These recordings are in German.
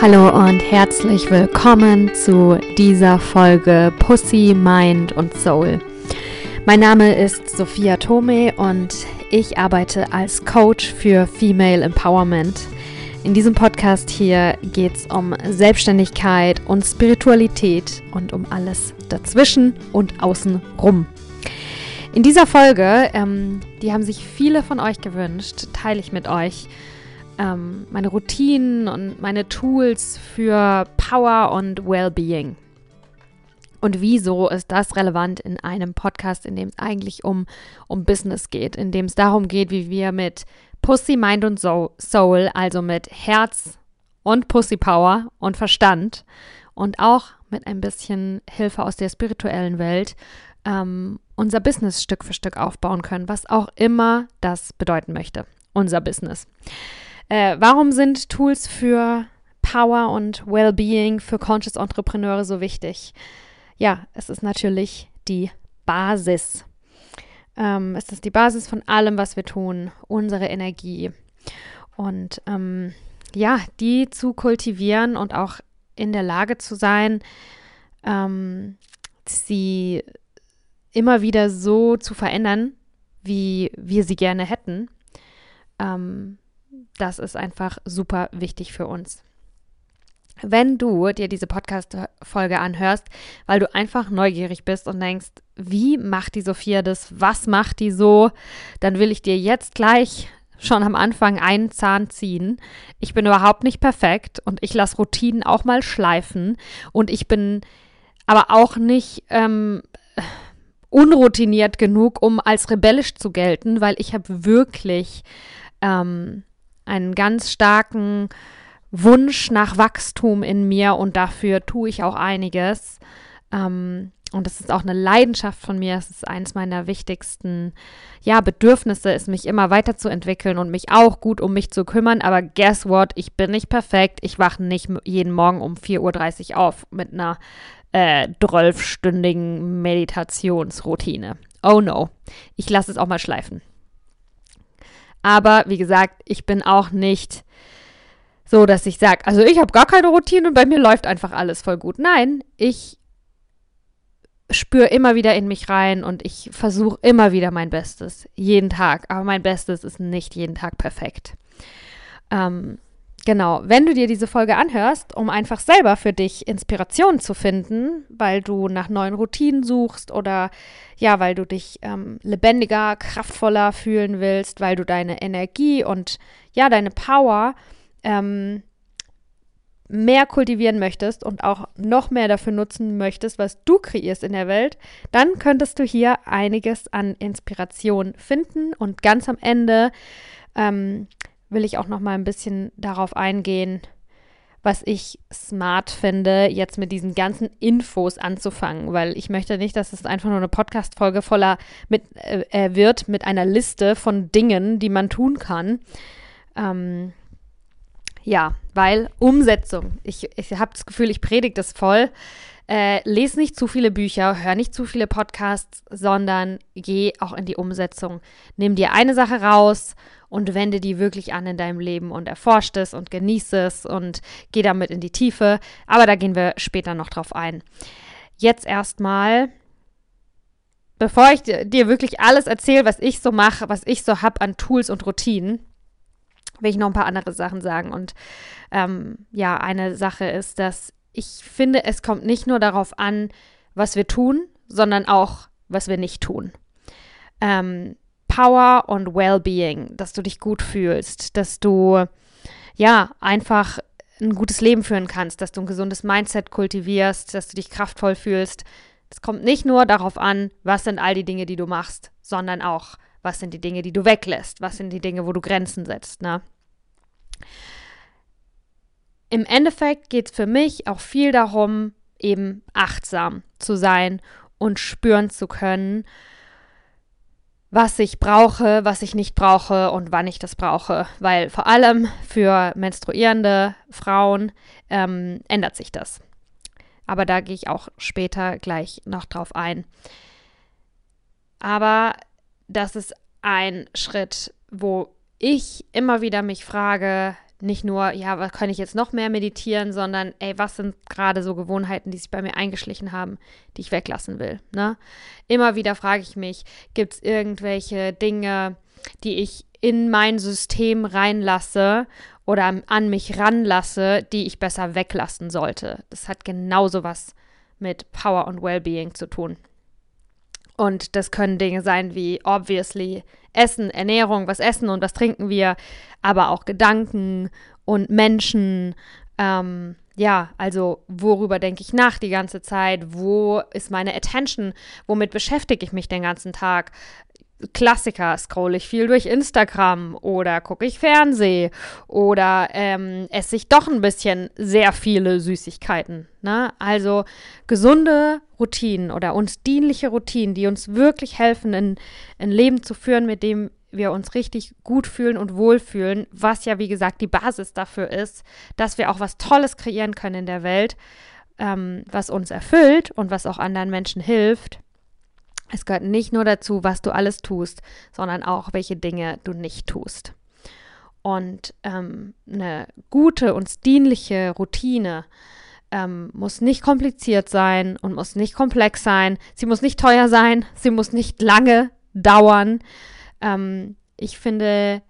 Hallo und herzlich willkommen zu dieser Folge Pussy, Mind und Soul. Mein Name ist Sophia Tome und ich arbeite als Coach für Female Empowerment. In diesem Podcast hier geht es um Selbstständigkeit und Spiritualität und um alles dazwischen und außenrum. In dieser Folge, ähm, die haben sich viele von euch gewünscht, teile ich mit euch ähm, meine Routinen und meine Tools für Power und Wellbeing. Und wieso ist das relevant in einem Podcast, in dem es eigentlich um, um Business geht, in dem es darum geht, wie wir mit Pussy, Mind und Soul, also mit Herz und Pussy Power und Verstand und auch mit ein bisschen Hilfe aus der spirituellen Welt ähm, unser Business Stück für Stück aufbauen können, was auch immer das bedeuten möchte, unser Business. Äh, warum sind Tools für Power und Wellbeing für Conscious Entrepreneure so wichtig? Ja, es ist natürlich die Basis. Ähm, es ist die Basis von allem, was wir tun, unsere Energie. Und ähm, ja, die zu kultivieren und auch in der Lage zu sein, ähm, sie immer wieder so zu verändern, wie wir sie gerne hätten. Ähm, das ist einfach super wichtig für uns. Wenn du dir diese Podcast-Folge anhörst, weil du einfach neugierig bist und denkst, wie macht die Sophia das? Was macht die so? Dann will ich dir jetzt gleich schon am Anfang einen Zahn ziehen. Ich bin überhaupt nicht perfekt und ich lasse Routinen auch mal schleifen und ich bin aber auch nicht ähm, unroutiniert genug, um als rebellisch zu gelten, weil ich habe wirklich ähm, einen ganz starken Wunsch nach Wachstum in mir und dafür tue ich auch einiges. Ähm, und das ist auch eine Leidenschaft von mir. Es ist eines meiner wichtigsten ja, Bedürfnisse, ist mich immer weiterzuentwickeln und mich auch gut um mich zu kümmern. Aber guess what? Ich bin nicht perfekt. Ich wache nicht jeden Morgen um 4.30 Uhr auf mit einer äh, 12-stündigen Meditationsroutine. Oh no. Ich lasse es auch mal schleifen. Aber wie gesagt, ich bin auch nicht so, dass ich sage, also ich habe gar keine Routine und bei mir läuft einfach alles voll gut. Nein, ich spüre immer wieder in mich rein und ich versuche immer wieder mein Bestes. Jeden Tag. Aber mein Bestes ist nicht jeden Tag perfekt. Ähm, Genau, wenn du dir diese Folge anhörst, um einfach selber für dich Inspiration zu finden, weil du nach neuen Routinen suchst oder ja, weil du dich ähm, lebendiger, kraftvoller fühlen willst, weil du deine Energie und ja, deine Power ähm, mehr kultivieren möchtest und auch noch mehr dafür nutzen möchtest, was du kreierst in der Welt, dann könntest du hier einiges an Inspiration finden und ganz am Ende ähm, will ich auch noch mal ein bisschen darauf eingehen, was ich smart finde, jetzt mit diesen ganzen Infos anzufangen, weil ich möchte nicht, dass es einfach nur eine Podcast-Folge voller mit, äh, wird mit einer Liste von Dingen, die man tun kann. Ähm, ja, weil Umsetzung. Ich, ich habe das Gefühl, ich predige das voll. Äh, les nicht zu viele Bücher, hör nicht zu viele Podcasts, sondern geh auch in die Umsetzung. Nimm dir eine Sache raus und wende die wirklich an in deinem Leben und erforscht es und genieße es und geh damit in die Tiefe. Aber da gehen wir später noch drauf ein. Jetzt erstmal, bevor ich dir wirklich alles erzähle, was ich so mache, was ich so habe an Tools und Routinen, will ich noch ein paar andere Sachen sagen. Und ähm, ja, eine Sache ist, dass ich finde, es kommt nicht nur darauf an, was wir tun, sondern auch, was wir nicht tun. Ähm, Power und Wellbeing, dass du dich gut fühlst, dass du ja einfach ein gutes Leben führen kannst, dass du ein gesundes Mindset kultivierst, dass du dich kraftvoll fühlst. Es kommt nicht nur darauf an, was sind all die Dinge, die du machst, sondern auch, was sind die Dinge, die du weglässt, was sind die Dinge, wo du Grenzen setzt. Ne? Im Endeffekt geht es für mich auch viel darum, eben achtsam zu sein und spüren zu können, was ich brauche, was ich nicht brauche und wann ich das brauche. Weil vor allem für menstruierende Frauen ähm, ändert sich das. Aber da gehe ich auch später gleich noch drauf ein. Aber das ist ein Schritt, wo ich immer wieder mich frage, nicht nur, ja, was kann ich jetzt noch mehr meditieren, sondern, ey, was sind gerade so Gewohnheiten, die sich bei mir eingeschlichen haben, die ich weglassen will. Ne? Immer wieder frage ich mich, gibt es irgendwelche Dinge, die ich in mein System reinlasse oder an mich ranlasse, die ich besser weglassen sollte. Das hat genauso was mit Power und Wellbeing zu tun. Und das können Dinge sein wie obviously Essen, Ernährung, was essen und was trinken wir, aber auch Gedanken und Menschen. Ähm, ja, also worüber denke ich nach die ganze Zeit? Wo ist meine Attention? Womit beschäftige ich mich den ganzen Tag? Klassiker, scroll ich viel durch Instagram oder gucke ich Fernseh oder ähm, esse ich doch ein bisschen sehr viele Süßigkeiten. Ne? Also gesunde Routinen oder uns dienliche Routinen, die uns wirklich helfen, ein, ein Leben zu führen, mit dem wir uns richtig gut fühlen und wohlfühlen, was ja, wie gesagt, die Basis dafür ist, dass wir auch was Tolles kreieren können in der Welt, ähm, was uns erfüllt und was auch anderen Menschen hilft. Es gehört nicht nur dazu, was du alles tust, sondern auch, welche Dinge du nicht tust. Und ähm, eine gute und dienliche Routine ähm, muss nicht kompliziert sein und muss nicht komplex sein. Sie muss nicht teuer sein. Sie muss nicht lange dauern. Ähm, ich finde,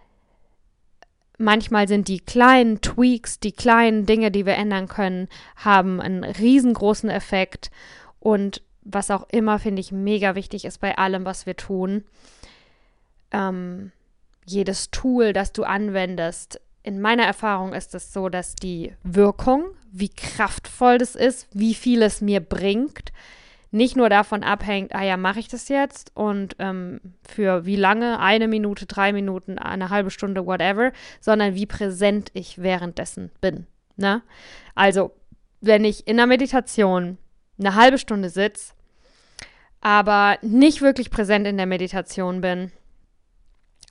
manchmal sind die kleinen Tweaks, die kleinen Dinge, die wir ändern können, haben einen riesengroßen Effekt. Und was auch immer, finde ich, mega wichtig ist bei allem, was wir tun. Ähm, jedes Tool, das du anwendest, in meiner Erfahrung ist es so, dass die Wirkung, wie kraftvoll das ist, wie viel es mir bringt, nicht nur davon abhängt, ah ja, mache ich das jetzt und ähm, für wie lange, eine Minute, drei Minuten, eine halbe Stunde, whatever, sondern wie präsent ich währenddessen bin. Ne? Also, wenn ich in der Meditation eine halbe Stunde sitze, aber nicht wirklich präsent in der Meditation bin,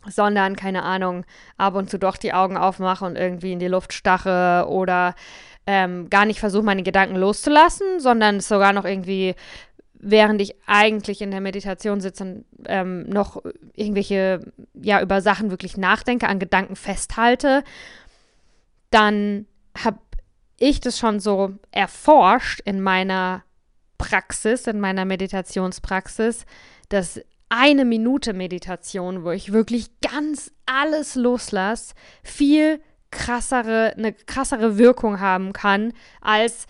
sondern, keine Ahnung, ab und zu doch die Augen aufmache und irgendwie in die Luft stache oder ähm, gar nicht versuche, meine Gedanken loszulassen, sondern sogar noch irgendwie, während ich eigentlich in der Meditation sitze, ähm, noch irgendwelche, ja, über Sachen wirklich nachdenke, an Gedanken festhalte, dann habe ich das schon so erforscht in meiner Praxis, in meiner Meditationspraxis, dass eine Minute Meditation, wo ich wirklich ganz alles loslasse, viel krassere, eine krassere Wirkung haben kann als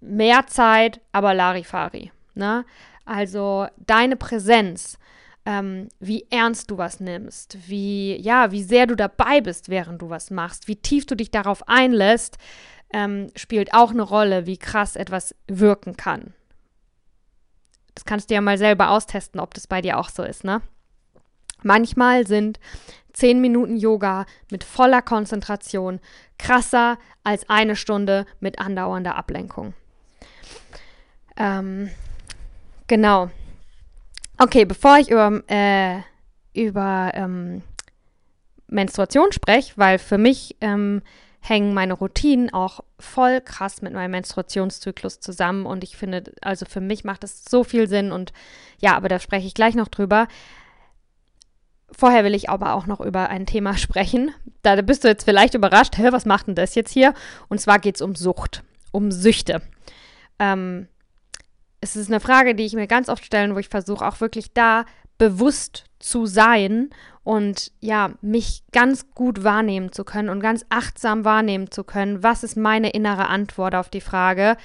mehr Zeit, aber Larifari. Ne? Also deine Präsenz, ähm, wie ernst du was nimmst, wie, ja, wie sehr du dabei bist, während du was machst, wie tief du dich darauf einlässt, ähm, spielt auch eine Rolle, wie krass etwas wirken kann. Das kannst du ja mal selber austesten, ob das bei dir auch so ist, ne? Manchmal sind zehn Minuten Yoga mit voller Konzentration krasser als eine Stunde mit andauernder Ablenkung. Ähm, genau. Okay, bevor ich über, äh, über ähm, Menstruation spreche, weil für mich ähm, hängen meine Routinen auch voll krass mit meinem Menstruationszyklus zusammen und ich finde, also für mich macht das so viel Sinn und ja, aber da spreche ich gleich noch drüber. Vorher will ich aber auch noch über ein Thema sprechen. Da bist du jetzt vielleicht überrascht, hä, was macht denn das jetzt hier? Und zwar geht es um Sucht, um Süchte. Ähm, es ist eine Frage, die ich mir ganz oft stelle, wo ich versuche auch wirklich da bewusst zu sein und ja, mich ganz gut wahrnehmen zu können und ganz achtsam wahrnehmen zu können, was ist meine innere Antwort auf die Frage,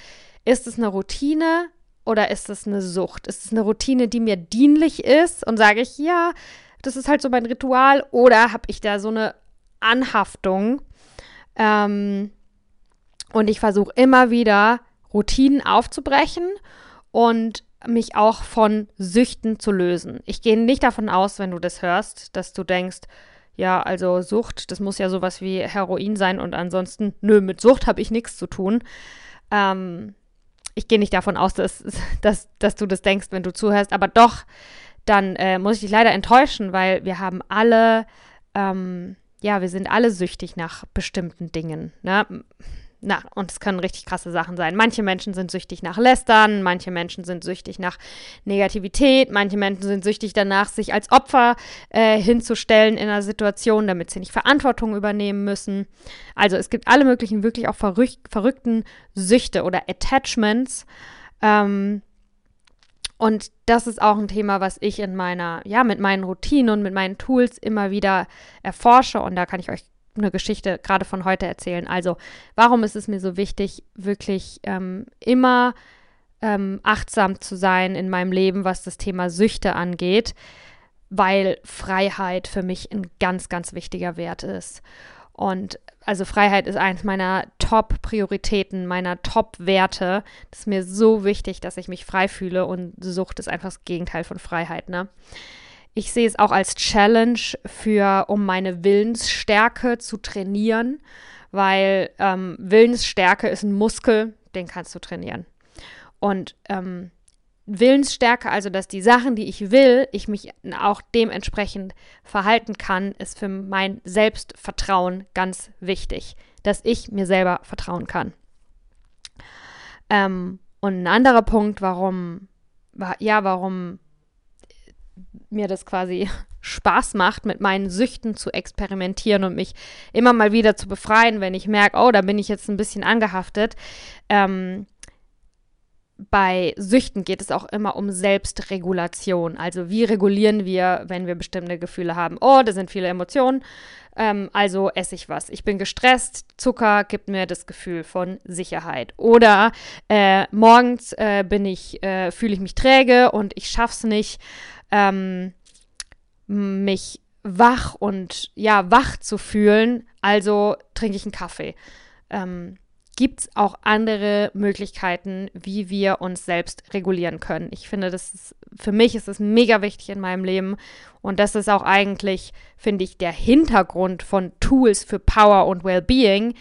ist es eine Routine oder ist es eine Sucht? Ist es eine Routine, die mir dienlich ist und sage ich, ja, das ist halt so mein Ritual oder habe ich da so eine Anhaftung? Ähm, und ich versuche immer wieder Routinen aufzubrechen und mich auch von Süchten zu lösen. Ich gehe nicht davon aus, wenn du das hörst, dass du denkst, ja, also Sucht, das muss ja sowas wie Heroin sein und ansonsten, nö, mit Sucht habe ich nichts zu tun. Ähm, ich gehe nicht davon aus, dass, dass, dass du das denkst, wenn du zuhörst, aber doch, dann äh, muss ich dich leider enttäuschen, weil wir haben alle, ähm, ja, wir sind alle süchtig nach bestimmten Dingen. Ne? Na, und es können richtig krasse Sachen sein. Manche Menschen sind süchtig nach Lästern, manche Menschen sind süchtig nach Negativität, manche Menschen sind süchtig danach, sich als Opfer äh, hinzustellen in einer Situation, damit sie nicht Verantwortung übernehmen müssen. Also es gibt alle möglichen, wirklich auch verrück verrückten Süchte oder Attachments. Ähm, und das ist auch ein Thema, was ich in meiner, ja, mit meinen Routinen und mit meinen Tools immer wieder erforsche. Und da kann ich euch eine Geschichte gerade von heute erzählen. Also, warum ist es mir so wichtig, wirklich ähm, immer ähm, achtsam zu sein in meinem Leben, was das Thema Süchte angeht? Weil Freiheit für mich ein ganz, ganz wichtiger Wert ist. Und also Freiheit ist eines meiner Top-Prioritäten, meiner Top-Werte. Das ist mir so wichtig, dass ich mich frei fühle und Sucht ist einfach das Gegenteil von Freiheit, ne? Ich sehe es auch als Challenge für, um meine Willensstärke zu trainieren, weil ähm, Willensstärke ist ein Muskel, den kannst du trainieren. Und ähm, Willensstärke, also dass die Sachen, die ich will, ich mich auch dementsprechend verhalten kann, ist für mein Selbstvertrauen ganz wichtig, dass ich mir selber vertrauen kann. Ähm, und ein anderer Punkt, warum, ja, warum mir das quasi Spaß macht, mit meinen Süchten zu experimentieren und mich immer mal wieder zu befreien, wenn ich merke, oh, da bin ich jetzt ein bisschen angehaftet. Ähm, bei Süchten geht es auch immer um Selbstregulation. Also wie regulieren wir, wenn wir bestimmte Gefühle haben? Oh, da sind viele Emotionen, ähm, also esse ich was. Ich bin gestresst, Zucker gibt mir das Gefühl von Sicherheit. Oder äh, morgens äh, bin ich, äh, fühle ich mich träge und ich schaff's nicht, ähm, mich wach und ja, wach zu fühlen, also trinke ich einen Kaffee. Ähm, gibt es auch andere Möglichkeiten, wie wir uns selbst regulieren können. Ich finde, das ist, für mich ist es mega wichtig in meinem Leben und das ist auch eigentlich, finde ich, der Hintergrund von Tools für Power und Wellbeing,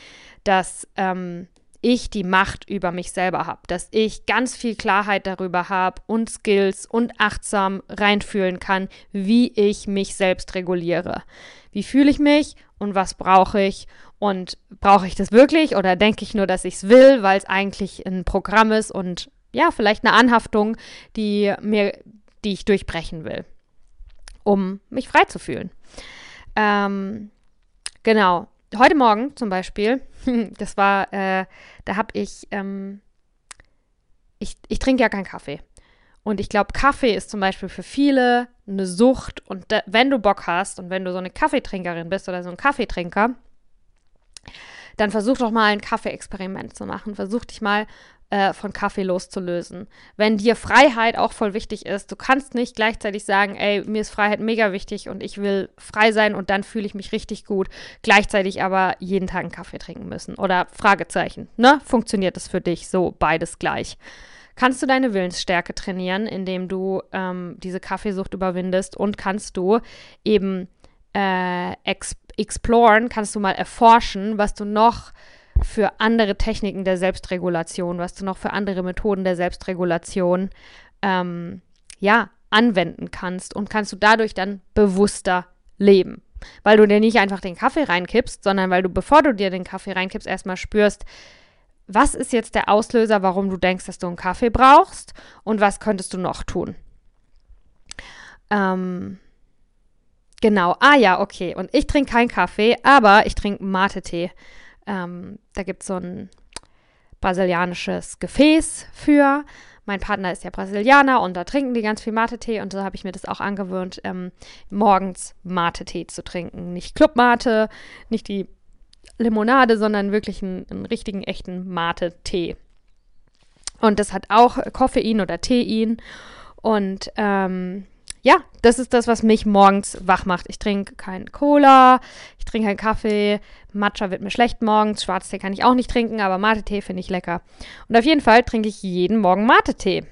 dass ähm, ich die Macht über mich selber habe, dass ich ganz viel Klarheit darüber habe und Skills und achtsam reinfühlen kann, wie ich mich selbst reguliere. Wie fühle ich mich und was brauche ich und brauche ich das wirklich oder denke ich nur, dass ich es will, weil es eigentlich ein Programm ist und ja, vielleicht eine Anhaftung, die mir, die ich durchbrechen will, um mich frei zu fühlen. Ähm, genau. Heute Morgen zum Beispiel, das war, äh, da habe ich, ähm, ich, ich trinke ja keinen Kaffee. Und ich glaube, Kaffee ist zum Beispiel für viele eine Sucht. Und da, wenn du Bock hast und wenn du so eine Kaffeetrinkerin bist oder so ein Kaffeetrinker, dann versuch doch mal ein Kaffee-Experiment zu machen. Versuch dich mal äh, von Kaffee loszulösen. Wenn dir Freiheit auch voll wichtig ist, du kannst nicht gleichzeitig sagen, ey, mir ist Freiheit mega wichtig und ich will frei sein und dann fühle ich mich richtig gut, gleichzeitig aber jeden Tag einen Kaffee trinken müssen. Oder Fragezeichen, ne? Funktioniert das für dich so beides gleich? Kannst du deine Willensstärke trainieren, indem du ähm, diese Kaffeesucht überwindest und kannst du eben äh, exploren, kannst du mal erforschen, was du noch für andere Techniken der Selbstregulation, was du noch für andere Methoden der Selbstregulation ähm, ja, anwenden kannst und kannst du dadurch dann bewusster leben. Weil du dir nicht einfach den Kaffee reinkippst, sondern weil du, bevor du dir den Kaffee reinkippst, erstmal spürst, was ist jetzt der Auslöser, warum du denkst, dass du einen Kaffee brauchst und was könntest du noch tun. Ähm, Genau. Ah ja, okay. Und ich trinke keinen Kaffee, aber ich trinke Mate-Tee. Ähm, da gibt es so ein brasilianisches Gefäß für. Mein Partner ist ja Brasilianer und da trinken die ganz viel Mate-Tee und so habe ich mir das auch angewöhnt, ähm, morgens Mate-Tee zu trinken. Nicht Club-Mate, nicht die Limonade, sondern wirklich einen, einen richtigen, echten Mate-Tee. Und das hat auch Koffein oder Tein. Und ähm, ja, das ist das, was mich morgens wach macht. Ich trinke keinen Cola, ich trinke keinen Kaffee, Matcha wird mir schlecht morgens, Schwarztee kann ich auch nicht trinken, aber Mate-Tee finde ich lecker. Und auf jeden Fall trinke ich jeden Morgen Mate-Tee.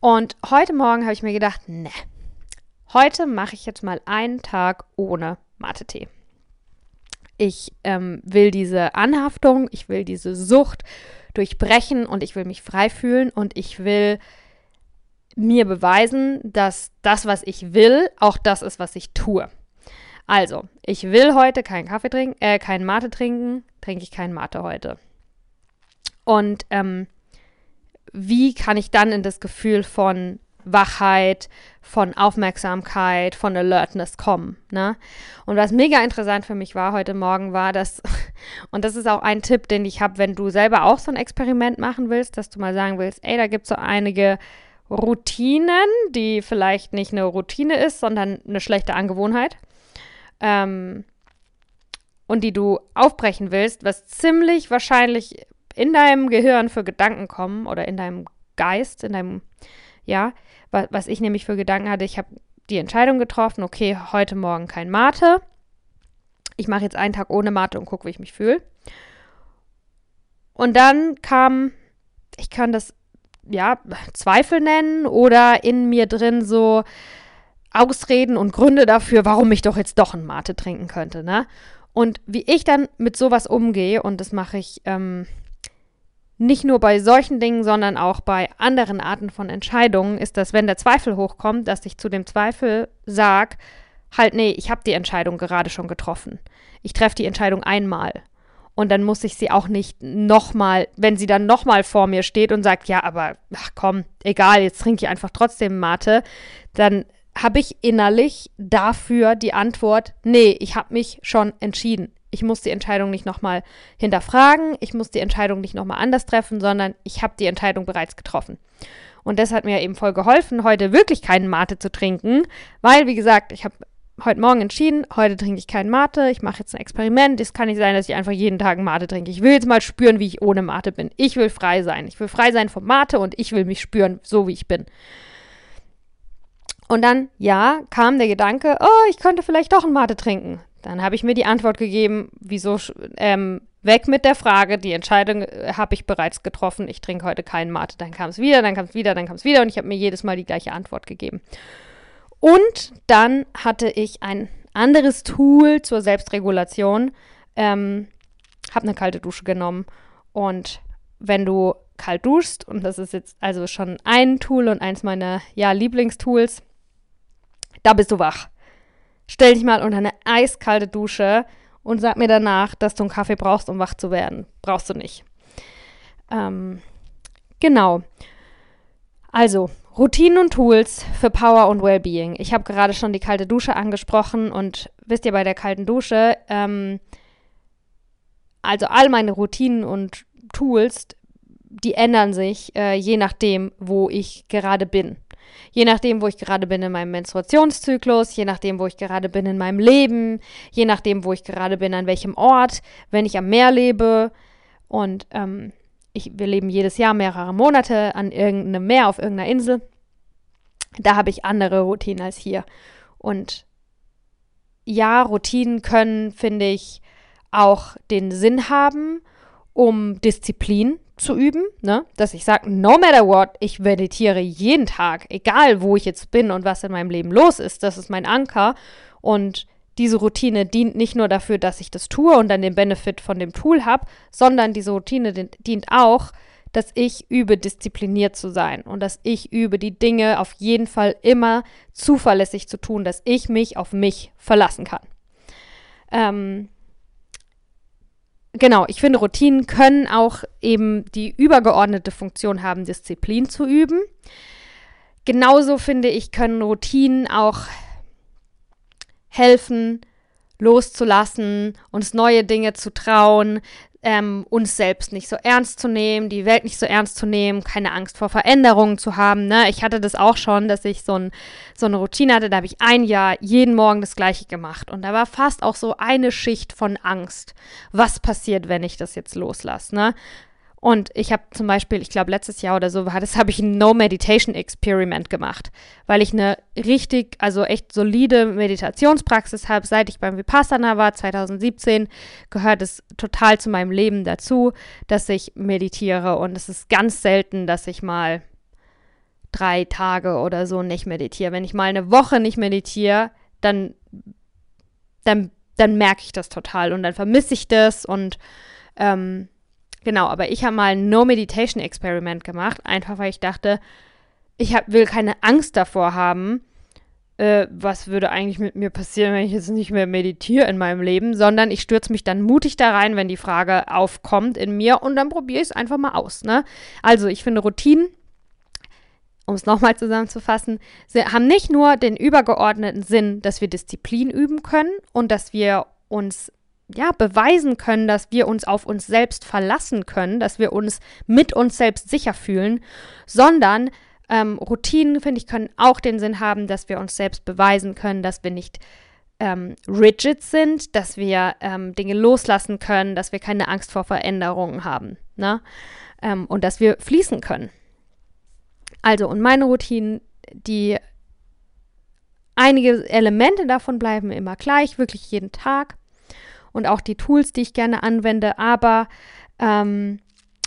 Und heute Morgen habe ich mir gedacht, ne, heute mache ich jetzt mal einen Tag ohne Mate-Tee. Ich ähm, will diese Anhaftung, ich will diese Sucht durchbrechen und ich will mich frei fühlen und ich will mir beweisen, dass das, was ich will, auch das ist, was ich tue. Also, ich will heute keinen Kaffee trinken, äh, keinen Mate trinken, trinke ich keinen Mate heute. Und ähm, wie kann ich dann in das Gefühl von Wachheit, von Aufmerksamkeit, von Alertness kommen. Ne? Und was mega interessant für mich war heute Morgen, war, dass, und das ist auch ein Tipp, den ich habe, wenn du selber auch so ein Experiment machen willst, dass du mal sagen willst, ey, da gibt es so einige Routinen, die vielleicht nicht eine Routine ist, sondern eine schlechte Angewohnheit. Ähm, und die du aufbrechen willst, was ziemlich wahrscheinlich in deinem Gehirn für Gedanken kommen oder in deinem Geist, in deinem, ja, was, was ich nämlich für Gedanken hatte, ich habe die Entscheidung getroffen, okay, heute Morgen kein Mate. Ich mache jetzt einen Tag ohne Mate und gucke, wie ich mich fühle. Und dann kam, ich kann das ja Zweifel nennen oder in mir drin so Ausreden und Gründe dafür, warum ich doch jetzt doch ein Mate trinken könnte, ne? Und wie ich dann mit sowas umgehe, und das mache ich ähm, nicht nur bei solchen Dingen, sondern auch bei anderen Arten von Entscheidungen, ist, dass wenn der Zweifel hochkommt, dass ich zu dem Zweifel sage, halt, nee, ich habe die Entscheidung gerade schon getroffen. Ich treffe die Entscheidung einmal. Und dann muss ich sie auch nicht nochmal, wenn sie dann nochmal vor mir steht und sagt, ja, aber ach komm, egal, jetzt trinke ich einfach trotzdem Mate, dann habe ich innerlich dafür die Antwort, nee, ich habe mich schon entschieden. Ich muss die Entscheidung nicht nochmal hinterfragen, ich muss die Entscheidung nicht nochmal anders treffen, sondern ich habe die Entscheidung bereits getroffen. Und das hat mir eben voll geholfen, heute wirklich keinen Mate zu trinken, weil, wie gesagt, ich habe heute Morgen entschieden, heute trinke ich keinen Mate, ich mache jetzt ein Experiment. Es kann nicht sein, dass ich einfach jeden Tag einen Mate trinke. Ich will jetzt mal spüren, wie ich ohne Mate bin. Ich will frei sein. Ich will frei sein vom Mate und ich will mich spüren, so wie ich bin. Und dann, ja, kam der Gedanke, oh, ich könnte vielleicht doch einen Mate trinken. Dann habe ich mir die Antwort gegeben, wieso ähm, weg mit der Frage, die Entscheidung äh, habe ich bereits getroffen, ich trinke heute keinen Mate. Dann kam es wieder, dann kam es wieder, dann kam es wieder und ich habe mir jedes Mal die gleiche Antwort gegeben. Und dann hatte ich ein anderes Tool zur Selbstregulation, ähm, habe eine kalte Dusche genommen und wenn du kalt duschst, und das ist jetzt also schon ein Tool und eins meiner ja, Lieblingstools, da bist du wach. Stell dich mal unter eine eiskalte Dusche und sag mir danach, dass du einen Kaffee brauchst, um wach zu werden. Brauchst du nicht. Ähm, genau. Also, Routinen und Tools für Power und Wellbeing. Ich habe gerade schon die kalte Dusche angesprochen und wisst ihr bei der kalten Dusche, ähm, also all meine Routinen und Tools, die ändern sich äh, je nachdem, wo ich gerade bin. Je nachdem, wo ich gerade bin in meinem Menstruationszyklus, je nachdem, wo ich gerade bin in meinem Leben, je nachdem, wo ich gerade bin, an welchem Ort, wenn ich am Meer lebe. Und ähm, ich, wir leben jedes Jahr mehrere Monate an irgendeinem Meer auf irgendeiner Insel. Da habe ich andere Routinen als hier. Und ja, Routinen können, finde ich, auch den Sinn haben, um Disziplin zu üben, ne? dass ich sage, no matter what, ich meditiere jeden Tag, egal wo ich jetzt bin und was in meinem Leben los ist, das ist mein Anker und diese Routine dient nicht nur dafür, dass ich das tue und dann den Benefit von dem Tool habe, sondern diese Routine dient auch, dass ich übe, diszipliniert zu sein und dass ich übe, die Dinge auf jeden Fall immer zuverlässig zu tun, dass ich mich auf mich verlassen kann. Ähm, genau, ich finde, Routinen können auch eben die übergeordnete Funktion haben, Disziplin zu üben. Genauso finde ich, können Routinen auch helfen, loszulassen, uns neue Dinge zu trauen, ähm, uns selbst nicht so ernst zu nehmen, die Welt nicht so ernst zu nehmen, keine Angst vor Veränderungen zu haben. Ne? Ich hatte das auch schon, dass ich so, ein, so eine Routine hatte, da habe ich ein Jahr jeden Morgen das gleiche gemacht. Und da war fast auch so eine Schicht von Angst. Was passiert, wenn ich das jetzt loslasse? Ne? Und ich habe zum Beispiel, ich glaube letztes Jahr oder so das, habe ich ein No Meditation Experiment gemacht, weil ich eine richtig, also echt solide Meditationspraxis habe. Seit ich beim Vipassana war, 2017, gehört es total zu meinem Leben dazu, dass ich meditiere. Und es ist ganz selten, dass ich mal drei Tage oder so nicht meditiere. Wenn ich mal eine Woche nicht meditiere, dann, dann, dann merke ich das total und dann vermisse ich das und ähm, Genau, aber ich habe mal ein No-Meditation-Experiment gemacht, einfach weil ich dachte, ich hab, will keine Angst davor haben, äh, was würde eigentlich mit mir passieren, wenn ich jetzt nicht mehr meditiere in meinem Leben, sondern ich stürze mich dann mutig da rein, wenn die Frage aufkommt in mir und dann probiere ich es einfach mal aus. Ne? Also ich finde Routinen um es nochmal zusammenzufassen, haben nicht nur den übergeordneten Sinn, dass wir Disziplin üben können und dass wir uns ja beweisen können, dass wir uns auf uns selbst verlassen können, dass wir uns mit uns selbst sicher fühlen, sondern ähm, Routinen, finde ich, können auch den Sinn haben, dass wir uns selbst beweisen können, dass wir nicht ähm, rigid sind, dass wir ähm, Dinge loslassen können, dass wir keine Angst vor Veränderungen haben ne? Ähm, und dass wir fließen können. Also, und meine Routinen, die einige Elemente davon bleiben immer gleich, wirklich jeden Tag. Und auch die Tools, die ich gerne anwende, aber ähm,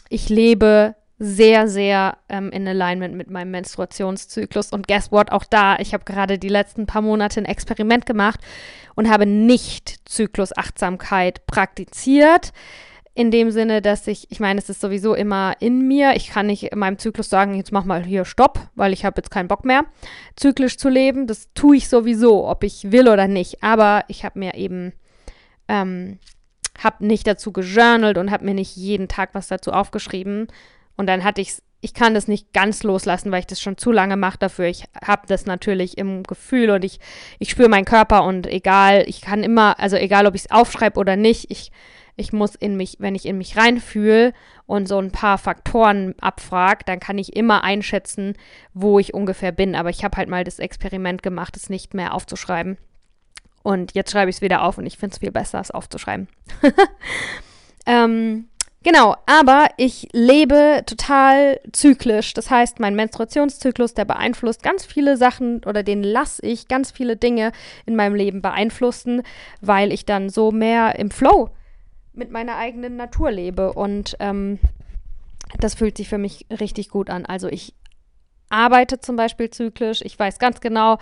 ich lebe sehr, sehr ähm, in Alignment mit meinem Menstruationszyklus. Und guess what? Auch da, ich habe gerade die letzten paar Monate ein Experiment gemacht und habe nicht Zyklusachtsamkeit praktiziert. In dem Sinne, dass ich, ich meine, es ist sowieso immer in mir. Ich kann nicht in meinem Zyklus sagen, jetzt mach mal hier Stopp, weil ich habe jetzt keinen Bock mehr, zyklisch zu leben. Das tue ich sowieso, ob ich will oder nicht. Aber ich habe mir eben ähm, habe nicht dazu gejournalt und habe mir nicht jeden Tag was dazu aufgeschrieben, und dann hatte ich ich kann das nicht ganz loslassen, weil ich das schon zu lange mache dafür. Ich habe das natürlich im Gefühl und ich, ich spüre meinen Körper und egal, ich kann immer, also egal, ob ich es aufschreibe oder nicht, ich, ich muss in mich, wenn ich in mich reinfühle und so ein paar Faktoren abfrage, dann kann ich immer einschätzen, wo ich ungefähr bin. Aber ich habe halt mal das Experiment gemacht, es nicht mehr aufzuschreiben. Und jetzt schreibe ich es wieder auf und ich finde es viel besser, es aufzuschreiben. ähm, Genau, aber ich lebe total zyklisch. Das heißt, mein Menstruationszyklus, der beeinflusst ganz viele Sachen oder den lasse ich ganz viele Dinge in meinem Leben beeinflussen, weil ich dann so mehr im Flow mit meiner eigenen Natur lebe. Und ähm, das fühlt sich für mich richtig gut an. Also ich arbeite zum Beispiel zyklisch. Ich weiß ganz genau,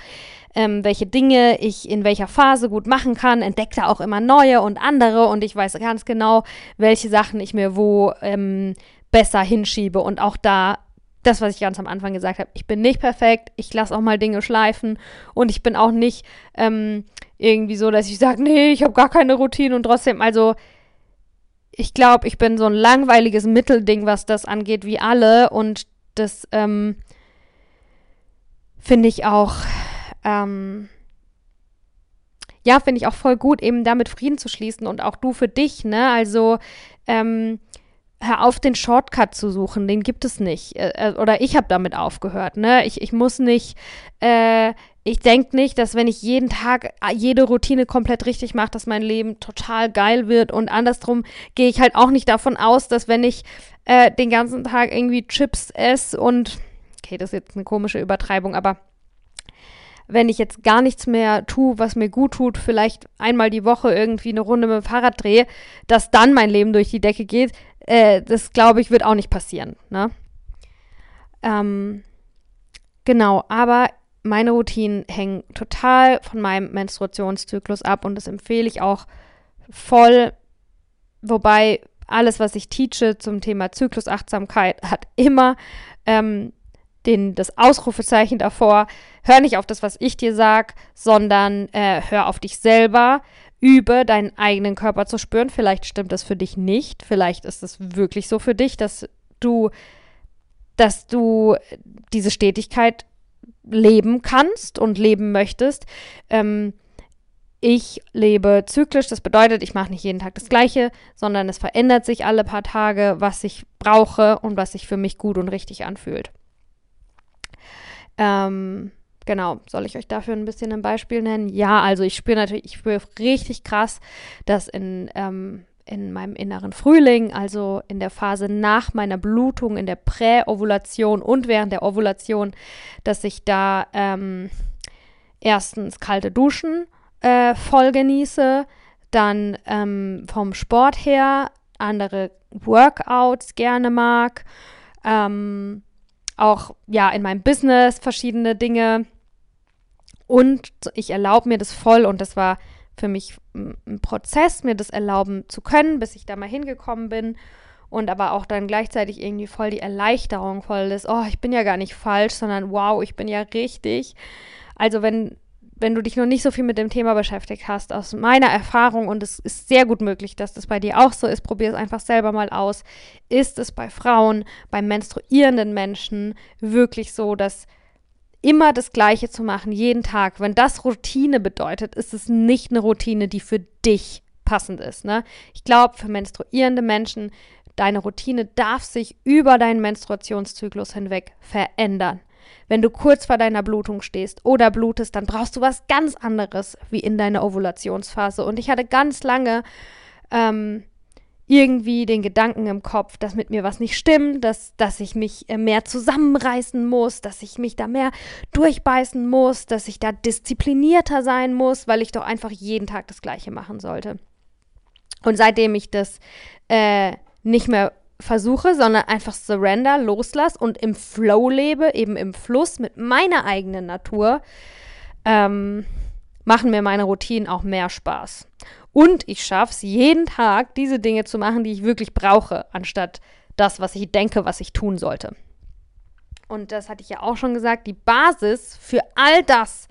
ähm, welche Dinge ich in welcher Phase gut machen kann, entdecke auch immer neue und andere und ich weiß ganz genau, welche Sachen ich mir wo ähm, besser hinschiebe. Und auch da, das, was ich ganz am Anfang gesagt habe, ich bin nicht perfekt, ich lasse auch mal Dinge schleifen und ich bin auch nicht ähm, irgendwie so, dass ich sage, nee, ich habe gar keine Routine und trotzdem, also ich glaube, ich bin so ein langweiliges Mittelding, was das angeht, wie alle und das, ähm, finde ich auch, ähm, ja, finde ich auch voll gut, eben damit Frieden zu schließen und auch du für dich, ne? Also, ähm, hör auf, den Shortcut zu suchen, den gibt es nicht. Äh, äh oder ich habe damit aufgehört, ne? Ich, ich muss nicht, äh, ich denke nicht, dass wenn ich jeden Tag äh, jede Routine komplett richtig mache, dass mein Leben total geil wird. Und andersrum gehe ich halt auch nicht davon aus, dass wenn ich äh, den ganzen Tag irgendwie Chips esse und okay, das ist jetzt eine komische Übertreibung, aber wenn ich jetzt gar nichts mehr tue, was mir gut tut, vielleicht einmal die Woche irgendwie eine Runde mit dem Fahrrad drehe, dass dann mein Leben durch die Decke geht, äh, das glaube ich, wird auch nicht passieren. Ne? Ähm, genau, aber meine Routinen hängen total von meinem Menstruationszyklus ab und das empfehle ich auch voll. Wobei alles, was ich teache zum Thema Zyklusachtsamkeit, hat immer ähm, den, das Ausrufezeichen davor. Hör nicht auf das, was ich dir sag, sondern äh, hör auf dich selber. Übe deinen eigenen Körper zu spüren. Vielleicht stimmt das für dich nicht. Vielleicht ist es wirklich so für dich, dass du, dass du diese Stetigkeit leben kannst und leben möchtest. Ähm, ich lebe zyklisch, das bedeutet, ich mache nicht jeden Tag das Gleiche, sondern es verändert sich alle paar Tage, was ich brauche und was sich für mich gut und richtig anfühlt. Ähm, genau, soll ich euch dafür ein bisschen ein Beispiel nennen? Ja, also ich spüre natürlich, ich spüre richtig krass, dass in, ähm, in meinem inneren Frühling, also in der Phase nach meiner Blutung, in der Präovulation und während der Ovulation, dass ich da ähm, erstens kalte Duschen äh, voll genieße, dann ähm, vom Sport her andere Workouts gerne mag, ähm, auch ja in meinem Business verschiedene Dinge. Und ich erlaube mir das voll und das war für mich ein Prozess, mir das erlauben zu können, bis ich da mal hingekommen bin. Und aber auch dann gleichzeitig irgendwie voll die Erleichterung, voll das, oh, ich bin ja gar nicht falsch, sondern wow, ich bin ja richtig. Also wenn wenn du dich noch nicht so viel mit dem Thema beschäftigt hast, aus meiner Erfahrung, und es ist sehr gut möglich, dass das bei dir auch so ist, probier es einfach selber mal aus, ist es bei Frauen, bei menstruierenden Menschen wirklich so, dass immer das Gleiche zu machen, jeden Tag, wenn das Routine bedeutet, ist es nicht eine Routine, die für dich passend ist. Ne? Ich glaube, für menstruierende Menschen, deine Routine darf sich über deinen Menstruationszyklus hinweg verändern. Wenn du kurz vor deiner Blutung stehst oder blutest, dann brauchst du was ganz anderes wie in deiner Ovulationsphase. Und ich hatte ganz lange ähm, irgendwie den Gedanken im Kopf, dass mit mir was nicht stimmt, dass, dass ich mich äh, mehr zusammenreißen muss, dass ich mich da mehr durchbeißen muss, dass ich da disziplinierter sein muss, weil ich doch einfach jeden Tag das Gleiche machen sollte. Und seitdem ich das äh, nicht mehr versuche, sondern einfach surrender, loslass und im Flow lebe, eben im Fluss mit meiner eigenen Natur, ähm, machen mir meine Routinen auch mehr Spaß. Und ich schaffe es jeden Tag, diese Dinge zu machen, die ich wirklich brauche, anstatt das, was ich denke, was ich tun sollte. Und das hatte ich ja auch schon gesagt, die Basis für all das,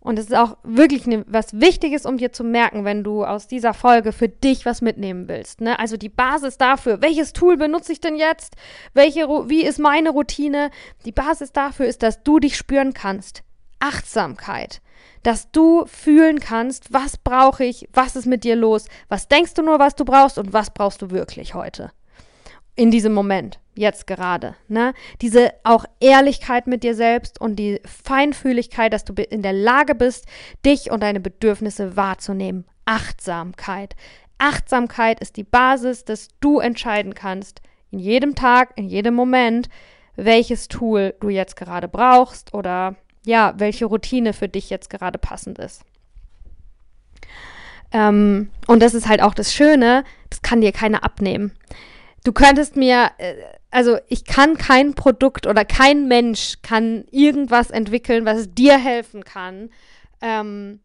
und es ist auch wirklich ne, was Wichtiges, um dir zu merken, wenn du aus dieser Folge für dich was mitnehmen willst. Ne? Also die Basis dafür, welches Tool benutze ich denn jetzt? Welche, wie ist meine Routine? Die Basis dafür ist, dass du dich spüren kannst. Achtsamkeit. Dass du fühlen kannst, was brauche ich, was ist mit dir los, was denkst du nur, was du brauchst und was brauchst du wirklich heute in diesem Moment, jetzt gerade. Ne? Diese auch Ehrlichkeit mit dir selbst und die Feinfühligkeit, dass du in der Lage bist, dich und deine Bedürfnisse wahrzunehmen. Achtsamkeit. Achtsamkeit ist die Basis, dass du entscheiden kannst, in jedem Tag, in jedem Moment, welches Tool du jetzt gerade brauchst oder ja, welche Routine für dich jetzt gerade passend ist. Ähm, und das ist halt auch das Schöne, das kann dir keiner abnehmen du könntest mir, äh, also ich kann kein Produkt oder kein Mensch kann irgendwas entwickeln, was dir helfen kann, ähm,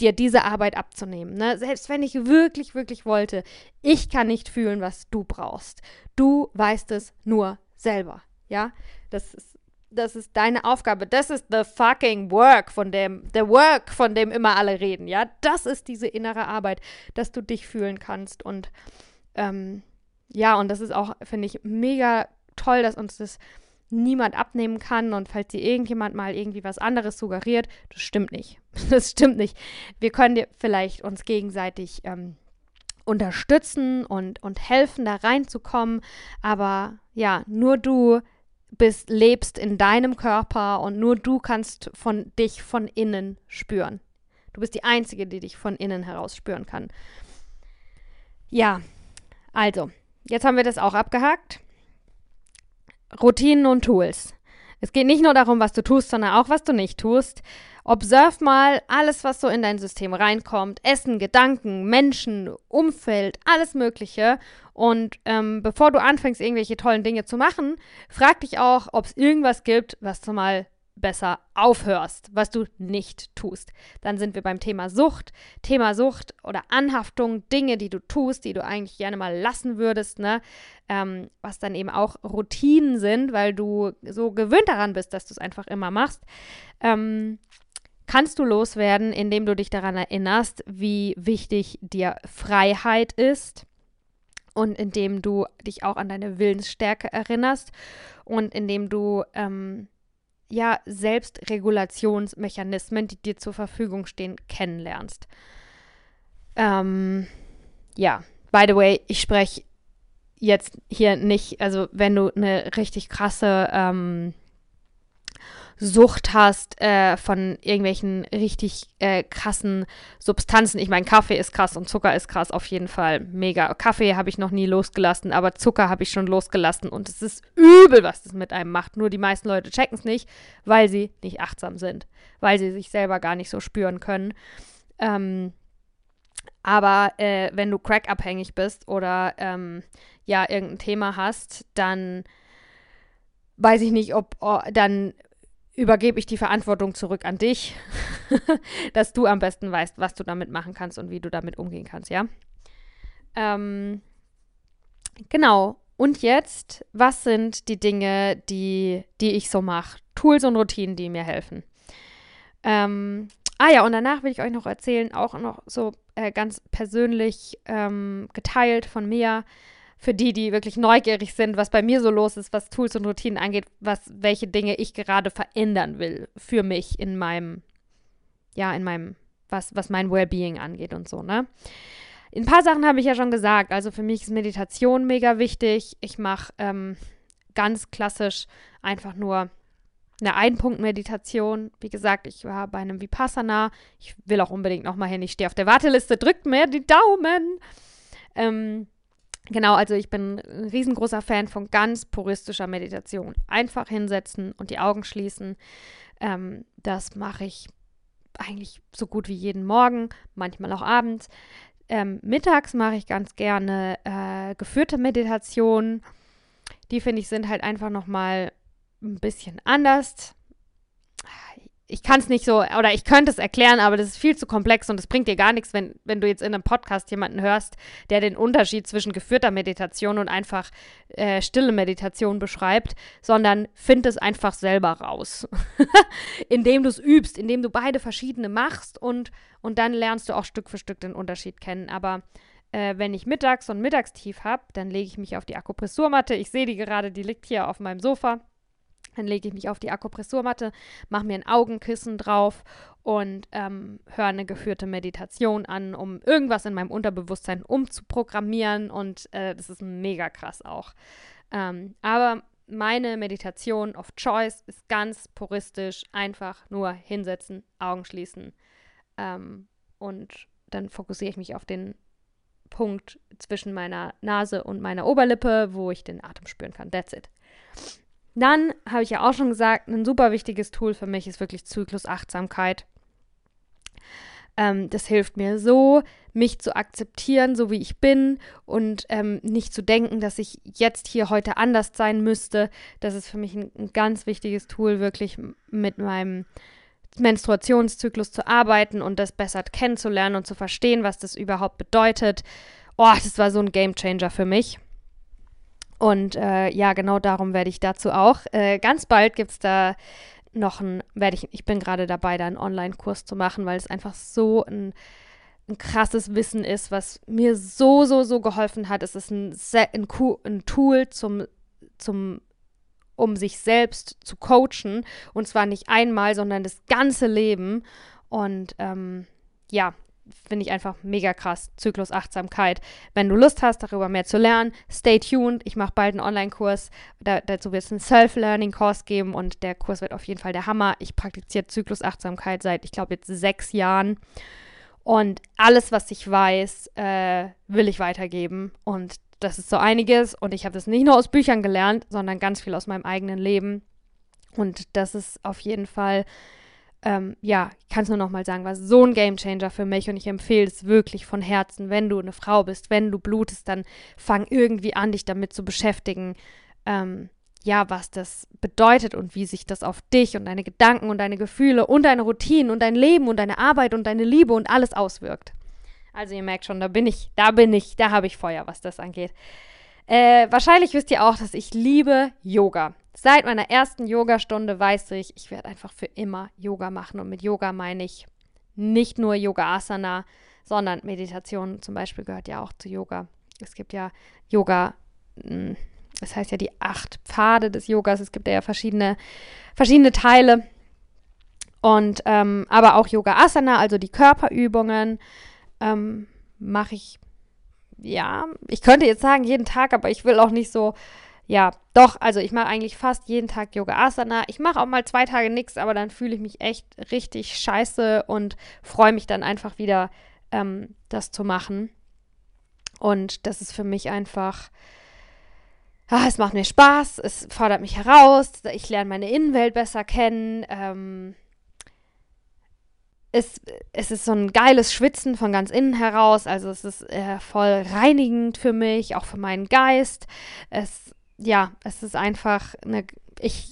dir diese Arbeit abzunehmen. Ne? Selbst wenn ich wirklich, wirklich wollte, ich kann nicht fühlen, was du brauchst. Du weißt es nur selber. Ja, das ist, das ist deine Aufgabe. Das ist the fucking work, von dem, the work, von dem immer alle reden. Ja, das ist diese innere Arbeit, dass du dich fühlen kannst und ähm, ja, und das ist auch, finde ich, mega toll, dass uns das niemand abnehmen kann. Und falls dir irgendjemand mal irgendwie was anderes suggeriert, das stimmt nicht. Das stimmt nicht. Wir können dir vielleicht uns gegenseitig ähm, unterstützen und, und helfen, da reinzukommen. Aber ja, nur du bist, lebst in deinem Körper und nur du kannst von dich von innen spüren. Du bist die Einzige, die dich von innen heraus spüren kann. Ja, also, Jetzt haben wir das auch abgehakt. Routinen und Tools. Es geht nicht nur darum, was du tust, sondern auch, was du nicht tust. Observe mal alles, was so in dein System reinkommt. Essen, Gedanken, Menschen, Umfeld, alles Mögliche. Und ähm, bevor du anfängst, irgendwelche tollen Dinge zu machen, frag dich auch, ob es irgendwas gibt, was du mal besser aufhörst, was du nicht tust. Dann sind wir beim Thema Sucht. Thema Sucht oder Anhaftung, Dinge, die du tust, die du eigentlich gerne mal lassen würdest, ne? Ähm, was dann eben auch Routinen sind, weil du so gewöhnt daran bist, dass du es einfach immer machst. Ähm, kannst du loswerden, indem du dich daran erinnerst, wie wichtig dir Freiheit ist und indem du dich auch an deine Willensstärke erinnerst und indem du ähm, ja, Selbstregulationsmechanismen, die dir zur Verfügung stehen, kennenlernst. Ähm, ja, by the way, ich spreche jetzt hier nicht, also wenn du eine richtig krasse ähm, Sucht hast äh, von irgendwelchen richtig äh, krassen Substanzen. Ich meine, Kaffee ist krass und Zucker ist krass, auf jeden Fall. Mega. Kaffee habe ich noch nie losgelassen, aber Zucker habe ich schon losgelassen und es ist übel, was das mit einem macht. Nur die meisten Leute checken es nicht, weil sie nicht achtsam sind, weil sie sich selber gar nicht so spüren können. Ähm, aber äh, wenn du crackabhängig bist oder ähm, ja irgendein Thema hast, dann weiß ich nicht, ob oh, dann übergebe ich die Verantwortung zurück an dich, dass du am besten weißt, was du damit machen kannst und wie du damit umgehen kannst, ja? Ähm, genau. Und jetzt, was sind die Dinge, die, die ich so mache? Tools und Routinen, die mir helfen. Ähm, ah ja, und danach will ich euch noch erzählen, auch noch so äh, ganz persönlich ähm, geteilt von mir, für die, die wirklich neugierig sind, was bei mir so los ist, was Tools und Routinen angeht, was, welche Dinge ich gerade verändern will für mich in meinem, ja, in meinem, was, was mein Wellbeing angeht und so, ne? Ein paar Sachen habe ich ja schon gesagt. Also für mich ist Meditation mega wichtig. Ich mache ähm, ganz klassisch einfach nur eine Einpunkt-Meditation. Wie gesagt, ich war bei einem Vipassana. Ich will auch unbedingt nochmal hin. Ich stehe auf der Warteliste. Drückt mir die Daumen. Ähm, Genau, also ich bin ein riesengroßer Fan von ganz puristischer Meditation. Einfach hinsetzen und die Augen schließen. Ähm, das mache ich eigentlich so gut wie jeden Morgen, manchmal auch abends. Ähm, mittags mache ich ganz gerne äh, geführte Meditationen. Die finde ich sind halt einfach noch mal ein bisschen anders ich kann es nicht so, oder ich könnte es erklären, aber das ist viel zu komplex und es bringt dir gar nichts, wenn, wenn du jetzt in einem Podcast jemanden hörst, der den Unterschied zwischen geführter Meditation und einfach äh, stille Meditation beschreibt, sondern find es einfach selber raus. indem du es übst, indem du beide verschiedene machst und, und dann lernst du auch Stück für Stück den Unterschied kennen. Aber äh, wenn ich mittags ein Mittagstief habe, dann lege ich mich auf die Akupressurmatte. Ich sehe die gerade, die liegt hier auf meinem Sofa dann lege ich mich auf die Akupressurmatte, mache mir ein Augenkissen drauf und ähm, höre eine geführte Meditation an, um irgendwas in meinem Unterbewusstsein umzuprogrammieren. Und äh, das ist mega krass auch. Ähm, aber meine Meditation of Choice ist ganz puristisch, einfach nur hinsetzen, Augen schließen. Ähm, und dann fokussiere ich mich auf den Punkt zwischen meiner Nase und meiner Oberlippe, wo ich den Atem spüren kann. That's it. Dann habe ich ja auch schon gesagt, ein super wichtiges Tool für mich ist wirklich Zyklusachtsamkeit. Ähm, das hilft mir so, mich zu akzeptieren, so wie ich bin und ähm, nicht zu denken, dass ich jetzt hier heute anders sein müsste. Das ist für mich ein, ein ganz wichtiges Tool, wirklich mit meinem Menstruationszyklus zu arbeiten und das besser kennenzulernen und zu verstehen, was das überhaupt bedeutet. Oh, das war so ein Game Changer für mich. Und äh, ja, genau darum werde ich dazu auch. Äh, ganz bald gibt es da noch ein, werde ich, ich bin gerade dabei, da einen Online-Kurs zu machen, weil es einfach so ein, ein, krasses Wissen ist, was mir so, so, so geholfen hat. Es ist ein, ein, ein Tool zum, zum um sich selbst zu coachen. Und zwar nicht einmal, sondern das ganze Leben. Und ähm, ja, finde ich einfach mega krass. Zyklusachtsamkeit. Wenn du Lust hast, darüber mehr zu lernen, stay tuned. Ich mache bald einen Online-Kurs. Da, dazu wird es einen Self-Learning-Kurs geben und der Kurs wird auf jeden Fall der Hammer. Ich praktiziere Zyklusachtsamkeit seit, ich glaube, jetzt sechs Jahren. Und alles, was ich weiß, äh, will ich weitergeben. Und das ist so einiges. Und ich habe das nicht nur aus Büchern gelernt, sondern ganz viel aus meinem eigenen Leben. Und das ist auf jeden Fall ähm, ja, ich kann es nur noch mal sagen, war so ein Gamechanger für mich und ich empfehle es wirklich von Herzen, wenn du eine Frau bist, wenn du blutest, dann fang irgendwie an, dich damit zu beschäftigen, ähm, ja, was das bedeutet und wie sich das auf dich und deine Gedanken und deine Gefühle und deine Routinen und dein Leben und deine Arbeit und deine Liebe und alles auswirkt. Also ihr merkt schon, da bin ich, da bin ich, da habe ich Feuer, was das angeht. Äh, wahrscheinlich wisst ihr auch, dass ich liebe Yoga. Seit meiner ersten Yogastunde weiß ich, ich werde einfach für immer Yoga machen. Und mit Yoga meine ich nicht nur Yoga Asana, sondern Meditation zum Beispiel gehört ja auch zu Yoga. Es gibt ja Yoga, hm, das heißt ja die acht Pfade des Yogas. Es gibt ja verschiedene, verschiedene Teile. Und ähm, aber auch Yoga Asana, also die Körperübungen, ähm, mache ich ja, ich könnte jetzt sagen jeden Tag, aber ich will auch nicht so, ja, doch, also ich mache eigentlich fast jeden Tag Yoga Asana. Ich mache auch mal zwei Tage nichts, aber dann fühle ich mich echt richtig scheiße und freue mich dann einfach wieder, ähm, das zu machen. Und das ist für mich einfach, ah, es macht mir Spaß, es fordert mich heraus, ich lerne meine Innenwelt besser kennen. Ähm, es, es ist so ein geiles Schwitzen von ganz innen heraus. Also es ist äh, voll reinigend für mich, auch für meinen Geist. Es, ja, es ist einfach eine, ich,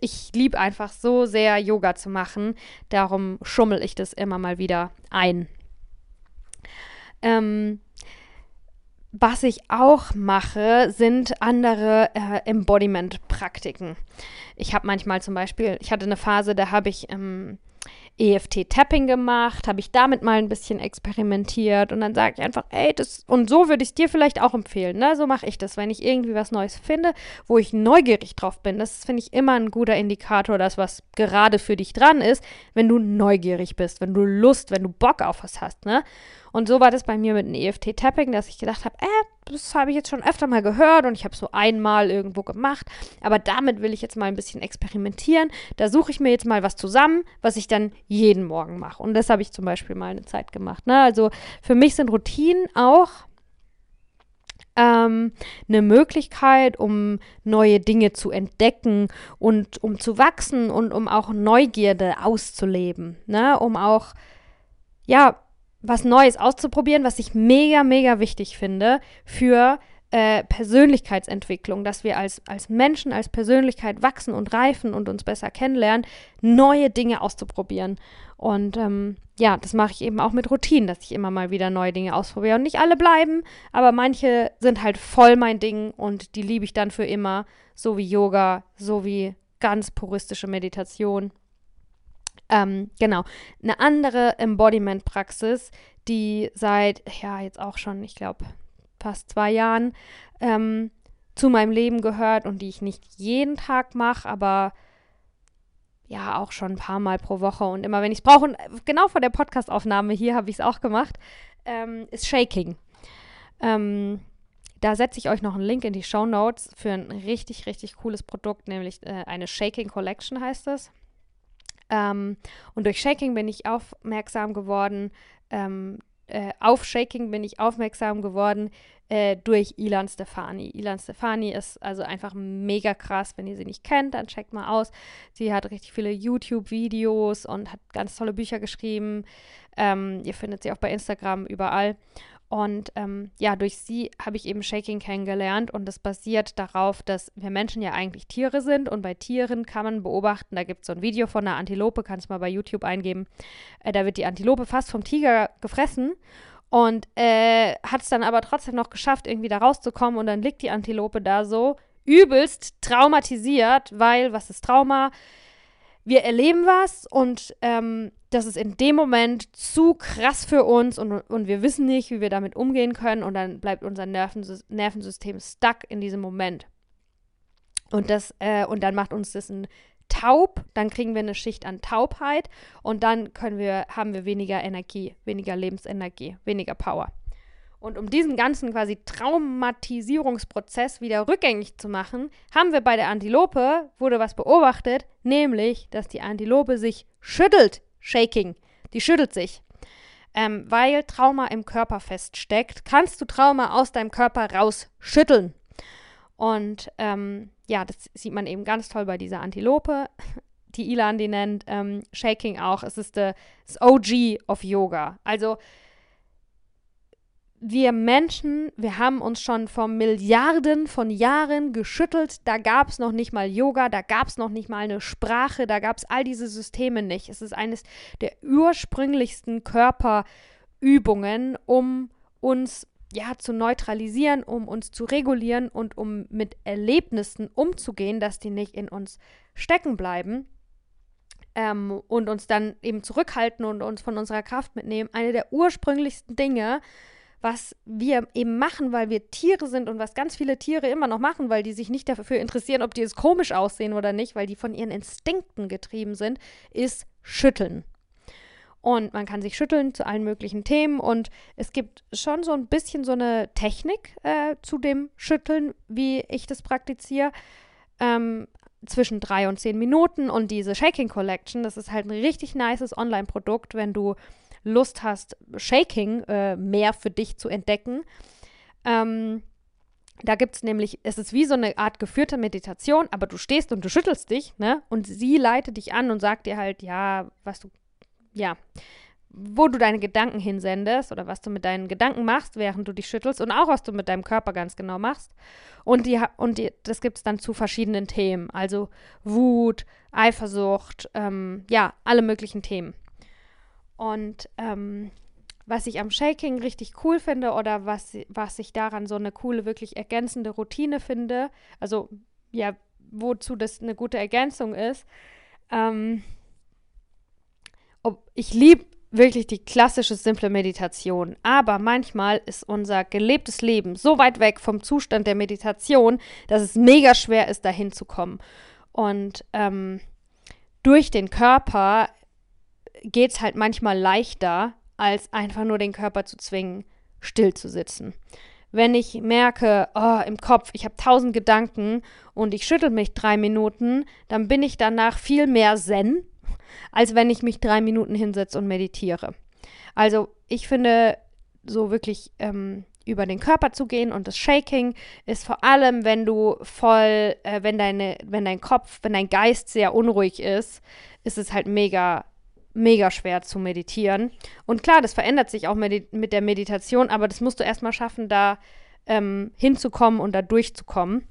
ich liebe einfach so sehr Yoga zu machen. Darum schummel ich das immer mal wieder ein. Ähm, was ich auch mache, sind andere äh, Embodiment-Praktiken. Ich habe manchmal zum Beispiel, ich hatte eine Phase, da habe ich ähm, EFT-Tapping gemacht, habe ich damit mal ein bisschen experimentiert und dann sage ich einfach, ey, das, und so würde ich es dir vielleicht auch empfehlen, ne? So mache ich das, wenn ich irgendwie was Neues finde, wo ich neugierig drauf bin. Das finde ich immer ein guter Indikator, dass was gerade für dich dran ist, wenn du neugierig bist, wenn du Lust, wenn du Bock auf was hast, ne? Und so war das bei mir mit dem EFT-Tapping, dass ich gedacht habe, äh, das habe ich jetzt schon öfter mal gehört und ich habe so einmal irgendwo gemacht, aber damit will ich jetzt mal ein bisschen experimentieren. Da suche ich mir jetzt mal was zusammen, was ich dann jeden Morgen mache. Und das habe ich zum Beispiel mal eine Zeit gemacht. Ne? Also für mich sind Routinen auch ähm, eine Möglichkeit, um neue Dinge zu entdecken und um zu wachsen und um auch Neugierde auszuleben, ne? um auch ja was Neues auszuprobieren, was ich mega, mega wichtig finde für äh, Persönlichkeitsentwicklung, dass wir als, als Menschen, als Persönlichkeit wachsen und reifen und uns besser kennenlernen, neue Dinge auszuprobieren. Und ähm, ja, das mache ich eben auch mit Routinen, dass ich immer mal wieder neue Dinge ausprobiere. Und nicht alle bleiben, aber manche sind halt voll mein Ding und die liebe ich dann für immer, so wie Yoga, so wie ganz puristische Meditation. Ähm, genau. Eine andere Embodiment-Praxis, die seit, ja, jetzt auch schon, ich glaube, fast zwei Jahren ähm, zu meinem Leben gehört und die ich nicht jeden Tag mache, aber ja, auch schon ein paar Mal pro Woche und immer, wenn ich es brauche, und genau vor der Podcastaufnahme hier habe ich es auch gemacht, ähm, ist Shaking. Ähm, da setze ich euch noch einen Link in die Show Notes für ein richtig, richtig cooles Produkt, nämlich äh, eine Shaking Collection heißt es. Ähm, und durch Shaking bin ich aufmerksam geworden, ähm, äh, auf Shaking bin ich aufmerksam geworden äh, durch Ilan Stefani. Ilan Stefani ist also einfach mega krass. Wenn ihr sie nicht kennt, dann checkt mal aus. Sie hat richtig viele YouTube-Videos und hat ganz tolle Bücher geschrieben. Ähm, ihr findet sie auch bei Instagram überall. Und ähm, ja, durch sie habe ich eben Shaking kennengelernt und das basiert darauf, dass wir Menschen ja eigentlich Tiere sind und bei Tieren kann man beobachten, da gibt es so ein Video von einer Antilope, kannst du mal bei YouTube eingeben, äh, da wird die Antilope fast vom Tiger gefressen und äh, hat es dann aber trotzdem noch geschafft, irgendwie da rauszukommen und dann liegt die Antilope da so übelst traumatisiert, weil, was ist Trauma? Wir erleben was und ähm, das ist in dem Moment zu krass für uns und, und wir wissen nicht, wie wir damit umgehen können und dann bleibt unser Nervensys Nervensystem stuck in diesem Moment. Und, das, äh, und dann macht uns das ein taub, dann kriegen wir eine Schicht an Taubheit und dann können wir, haben wir weniger Energie, weniger Lebensenergie, weniger Power. Und um diesen ganzen quasi Traumatisierungsprozess wieder rückgängig zu machen, haben wir bei der Antilope, wurde was beobachtet, nämlich, dass die Antilope sich schüttelt Shaking. Die schüttelt sich. Ähm, weil Trauma im Körper feststeckt, kannst du Trauma aus deinem Körper rausschütteln. Und ähm, ja, das sieht man eben ganz toll bei dieser Antilope, die Ilan die nennt, ähm, Shaking auch. Es ist das OG of Yoga. Also wir Menschen, wir haben uns schon vor Milliarden von Jahren geschüttelt. Da gab es noch nicht mal Yoga, da gab es noch nicht mal eine Sprache, da gab es all diese Systeme nicht. Es ist eines der ursprünglichsten Körperübungen, um uns ja zu neutralisieren, um uns zu regulieren und um mit Erlebnissen umzugehen, dass die nicht in uns stecken bleiben. Ähm, und uns dann eben zurückhalten und uns von unserer Kraft mitnehmen. Eine der ursprünglichsten Dinge, was wir eben machen, weil wir Tiere sind und was ganz viele Tiere immer noch machen, weil die sich nicht dafür interessieren, ob die es komisch aussehen oder nicht, weil die von ihren Instinkten getrieben sind, ist schütteln. Und man kann sich schütteln zu allen möglichen Themen. Und es gibt schon so ein bisschen so eine Technik äh, zu dem Schütteln, wie ich das praktiziere. Ähm, zwischen drei und zehn Minuten. Und diese Shaking Collection, das ist halt ein richtig nices Online-Produkt, wenn du Lust hast, Shaking äh, mehr für dich zu entdecken. Ähm, da gibt es nämlich, es ist wie so eine Art geführte Meditation, aber du stehst und du schüttelst dich, ne? Und sie leitet dich an und sagt dir halt, ja, was du, ja, wo du deine Gedanken hinsendest oder was du mit deinen Gedanken machst, während du dich schüttelst und auch was du mit deinem Körper ganz genau machst. Und, die, und die, das gibt es dann zu verschiedenen Themen, also Wut, Eifersucht, ähm, ja, alle möglichen Themen. Und ähm, was ich am Shaking richtig cool finde oder was, was ich daran so eine coole, wirklich ergänzende Routine finde, also ja, wozu das eine gute Ergänzung ist, ähm, ob, ich liebe wirklich die klassische simple Meditation, aber manchmal ist unser gelebtes Leben so weit weg vom Zustand der Meditation, dass es mega schwer ist, dahin zu kommen. Und ähm, durch den Körper geht es halt manchmal leichter, als einfach nur den Körper zu zwingen, still zu sitzen. Wenn ich merke, oh, im Kopf, ich habe tausend Gedanken und ich schüttel mich drei Minuten, dann bin ich danach viel mehr Zen, als wenn ich mich drei Minuten hinsetze und meditiere. Also ich finde, so wirklich ähm, über den Körper zu gehen und das Shaking ist vor allem, wenn du voll, äh, wenn deine, wenn dein Kopf, wenn dein Geist sehr unruhig ist, ist es halt mega mega schwer zu meditieren. Und klar, das verändert sich auch mit, der Meditation, aber das musst du erstmal schaffen, da ähm, hinzukommen und da durchzukommen.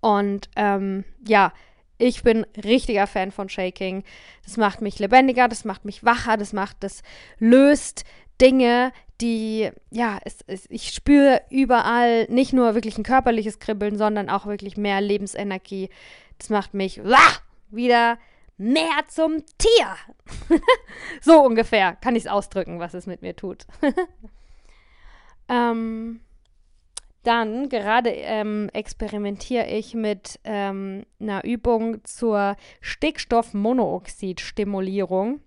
Und ähm, ja, ich bin richtiger Fan von Shaking. Das macht mich lebendiger, das macht mich wacher, das macht, das löst Dinge, die, ja, es, es, ich spüre überall nicht nur wirklich ein körperliches Kribbeln, sondern auch wirklich mehr Lebensenergie. Das macht mich wah, wieder mehr zum Tier. so ungefähr kann ich es ausdrücken, was es mit mir tut. ähm, dann gerade ähm, experimentiere ich mit ähm, einer Übung zur Stickstoffmonoxid-Stimulierung.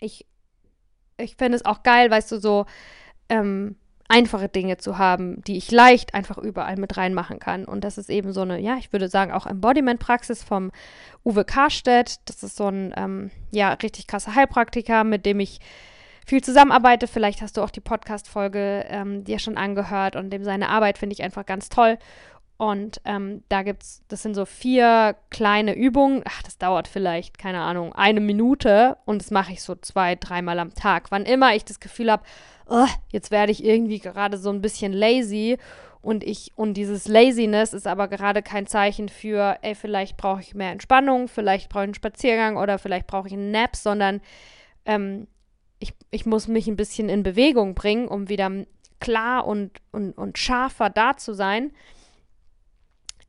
Ich, ich finde es auch geil, weißt du, so ähm, einfache Dinge zu haben, die ich leicht einfach überall mit reinmachen kann. Und das ist eben so eine, ja, ich würde sagen, auch Embodiment-Praxis vom Uwe Karstedt. Das ist so ein, ähm, ja, richtig krasser Heilpraktiker, mit dem ich viel zusammenarbeite. Vielleicht hast du auch die Podcast-Folge ähm, dir schon angehört und dem seine Arbeit finde ich einfach ganz toll. Und ähm, da gibt's, das sind so vier kleine Übungen. Ach, das dauert vielleicht, keine Ahnung, eine Minute. Und das mache ich so zwei, dreimal am Tag. Wann immer ich das Gefühl habe, oh, jetzt werde ich irgendwie gerade so ein bisschen lazy. Und ich, und dieses Laziness ist aber gerade kein Zeichen für, ey, vielleicht brauche ich mehr Entspannung, vielleicht brauche ich einen Spaziergang oder vielleicht brauche ich einen Nap, sondern ähm, ich, ich muss mich ein bisschen in Bewegung bringen, um wieder klar und, und, und scharfer da zu sein.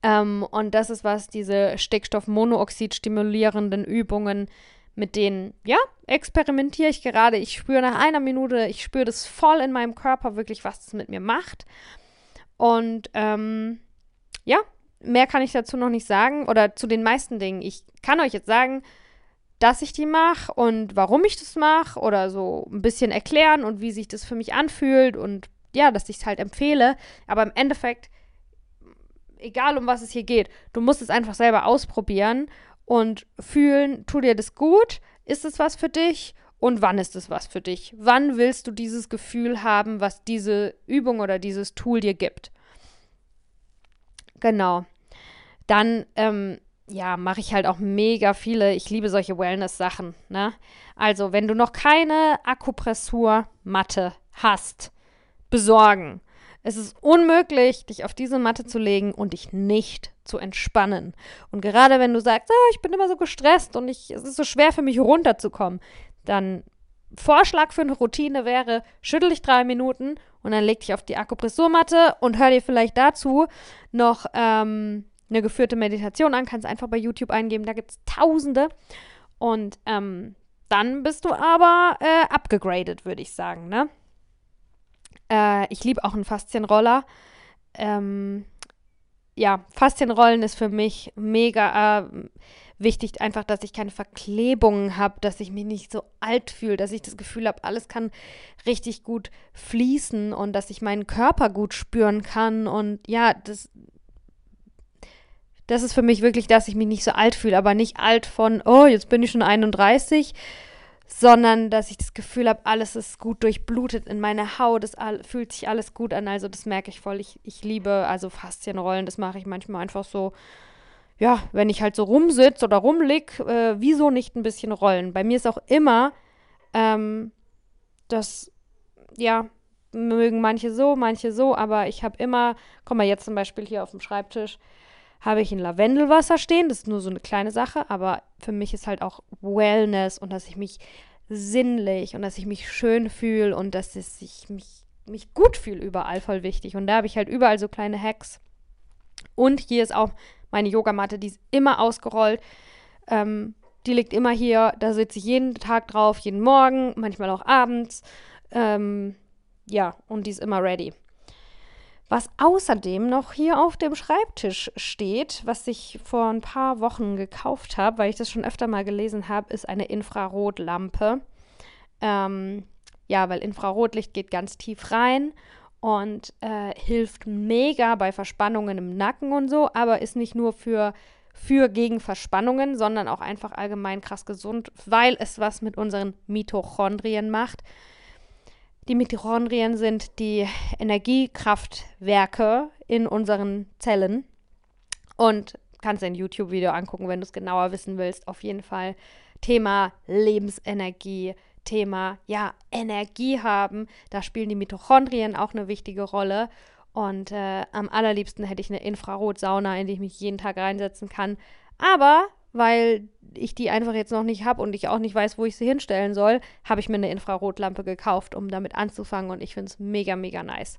Ähm, und das ist, was diese Stickstoffmonoxid stimulierenden Übungen, mit denen, ja, experimentiere ich gerade. Ich spüre nach einer Minute, ich spüre das voll in meinem Körper, wirklich, was das mit mir macht. Und ähm, ja, mehr kann ich dazu noch nicht sagen oder zu den meisten Dingen. Ich kann euch jetzt sagen, dass ich die mache und warum ich das mache oder so ein bisschen erklären und wie sich das für mich anfühlt und ja, dass ich es halt empfehle. Aber im Endeffekt egal um was es hier geht, du musst es einfach selber ausprobieren und fühlen, tut dir das gut? Ist es was für dich? Und wann ist es was für dich? Wann willst du dieses Gefühl haben, was diese Übung oder dieses Tool dir gibt? Genau. Dann, ähm, ja, mache ich halt auch mega viele. Ich liebe solche Wellness-Sachen. Ne? Also, wenn du noch keine Akupressur-Matte hast, besorgen. Es ist unmöglich, dich auf diese Matte zu legen und dich nicht zu entspannen. Und gerade wenn du sagst, ah, ich bin immer so gestresst und ich, es ist so schwer für mich runterzukommen, dann Vorschlag für eine Routine wäre, schüttel dich drei Minuten und dann leg dich auf die Akupressurmatte und hör dir vielleicht dazu noch ähm, eine geführte Meditation an. Kannst einfach bei YouTube eingeben, da gibt es tausende. Und ähm, dann bist du aber äh, abgegradet, würde ich sagen, ne? Äh, ich liebe auch einen Faszienroller. Ähm, ja, Faszienrollen ist für mich mega äh, wichtig, einfach, dass ich keine Verklebungen habe, dass ich mich nicht so alt fühle, dass ich das Gefühl habe, alles kann richtig gut fließen und dass ich meinen Körper gut spüren kann. Und ja, das, das ist für mich wirklich, dass ich mich nicht so alt fühle, aber nicht alt von, oh, jetzt bin ich schon 31, sondern dass ich das Gefühl habe, alles ist gut durchblutet in meiner Haut, es fühlt sich alles gut an, also das merke ich voll. Ich, ich liebe also Faszienrollen, das mache ich manchmal einfach so, ja, wenn ich halt so rumsitze oder rumlieg, äh, wieso nicht ein bisschen rollen? Bei mir ist auch immer, ähm, das, ja, mögen manche so, manche so, aber ich habe immer, komm mal jetzt zum Beispiel hier auf dem Schreibtisch, habe ich ein Lavendelwasser stehen. Das ist nur so eine kleine Sache, aber für mich ist halt auch Wellness und dass ich mich sinnlich und dass ich mich schön fühle und dass ich mich, mich gut fühle überall voll wichtig. Und da habe ich halt überall so kleine Hacks. Und hier ist auch meine Yogamatte, die ist immer ausgerollt. Ähm, die liegt immer hier, da sitze ich jeden Tag drauf, jeden Morgen, manchmal auch abends. Ähm, ja, und die ist immer ready. Was außerdem noch hier auf dem Schreibtisch steht, was ich vor ein paar Wochen gekauft habe, weil ich das schon öfter mal gelesen habe, ist eine Infrarotlampe. Ähm, ja, weil Infrarotlicht geht ganz tief rein und äh, hilft mega bei Verspannungen im Nacken und so, aber ist nicht nur für, für gegen Verspannungen, sondern auch einfach allgemein krass gesund, weil es was mit unseren Mitochondrien macht. Die Mitochondrien sind die Energiekraftwerke in unseren Zellen. Und kannst ein YouTube-Video angucken, wenn du es genauer wissen willst. Auf jeden Fall Thema Lebensenergie, Thema ja Energie haben. Da spielen die Mitochondrien auch eine wichtige Rolle. Und äh, am allerliebsten hätte ich eine Infrarotsauna, in die ich mich jeden Tag reinsetzen kann. Aber weil ich die einfach jetzt noch nicht habe und ich auch nicht weiß, wo ich sie hinstellen soll, habe ich mir eine Infrarotlampe gekauft, um damit anzufangen und ich finde es mega, mega nice.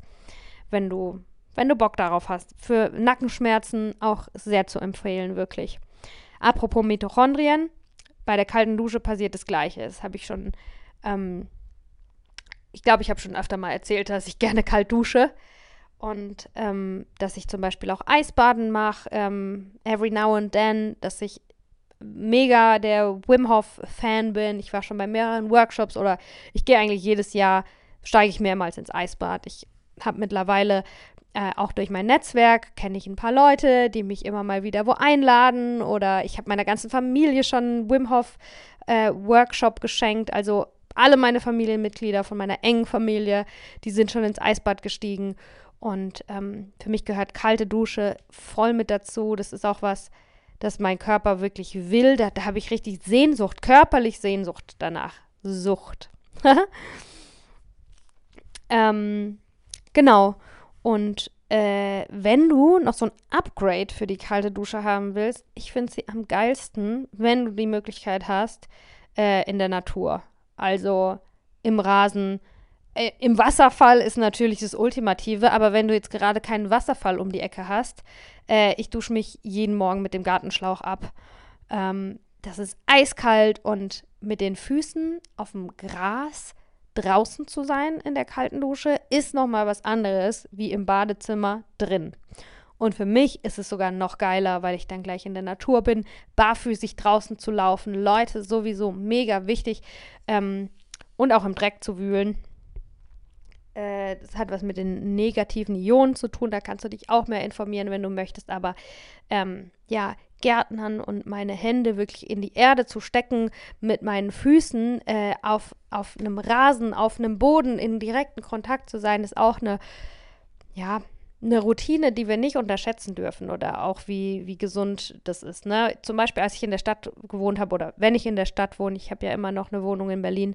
Wenn du, wenn du Bock darauf hast. Für Nackenschmerzen auch sehr zu empfehlen, wirklich. Apropos Mitochondrien, bei der kalten Dusche passiert das Gleiche. Das habe ich schon, ähm, ich glaube, ich habe schon öfter mal erzählt, dass ich gerne kalt dusche und ähm, dass ich zum Beispiel auch Eisbaden mache, ähm, every now and then, dass ich mega der Wim Hof Fan bin. Ich war schon bei mehreren Workshops oder ich gehe eigentlich jedes Jahr, steige ich mehrmals ins Eisbad. Ich habe mittlerweile äh, auch durch mein Netzwerk kenne ich ein paar Leute, die mich immer mal wieder wo einladen oder ich habe meiner ganzen Familie schon Wim Hof äh, Workshop geschenkt. Also alle meine Familienmitglieder von meiner engen Familie, die sind schon ins Eisbad gestiegen und ähm, für mich gehört kalte Dusche voll mit dazu. Das ist auch was, dass mein Körper wirklich will. Da, da habe ich richtig Sehnsucht, körperlich Sehnsucht danach. Sucht. ähm, genau. Und äh, wenn du noch so ein Upgrade für die kalte Dusche haben willst, ich finde sie am geilsten, wenn du die Möglichkeit hast, äh, in der Natur. Also im Rasen. Äh, Im Wasserfall ist natürlich das Ultimative, aber wenn du jetzt gerade keinen Wasserfall um die Ecke hast, äh, ich dusche mich jeden Morgen mit dem Gartenschlauch ab. Ähm, das ist eiskalt und mit den Füßen auf dem Gras draußen zu sein in der kalten Dusche ist noch mal was anderes wie im Badezimmer drin. Und für mich ist es sogar noch geiler, weil ich dann gleich in der Natur bin, barfüßig draußen zu laufen. Leute, sowieso mega wichtig. Ähm, und auch im Dreck zu wühlen. Äh, das hat was mit den negativen Ionen zu tun. Da kannst du dich auch mehr informieren, wenn du möchtest. Aber ähm, ja, Gärtnern und meine Hände wirklich in die Erde zu stecken, mit meinen Füßen äh, auf, auf einem Rasen, auf einem Boden in direkten Kontakt zu sein, ist auch eine, ja, eine Routine, die wir nicht unterschätzen dürfen oder auch wie, wie gesund das ist. Ne? Zum Beispiel, als ich in der Stadt gewohnt habe oder wenn ich in der Stadt wohne, ich habe ja immer noch eine Wohnung in Berlin,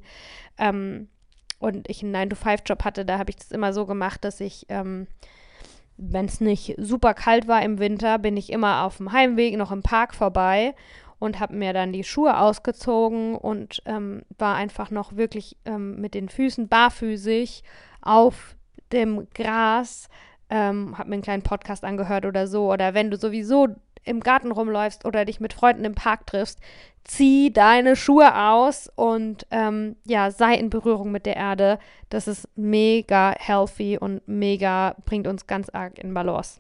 ähm, und ich einen 9-to-5-Job hatte, da habe ich das immer so gemacht, dass ich, ähm, wenn es nicht super kalt war im Winter, bin ich immer auf dem Heimweg noch im Park vorbei und habe mir dann die Schuhe ausgezogen und ähm, war einfach noch wirklich ähm, mit den Füßen barfüßig auf dem Gras, ähm, habe mir einen kleinen Podcast angehört oder so. Oder wenn du sowieso im Garten rumläufst oder dich mit Freunden im Park triffst, zieh deine Schuhe aus und ähm, ja, sei in Berührung mit der Erde. Das ist mega healthy und mega bringt uns ganz arg in Balance.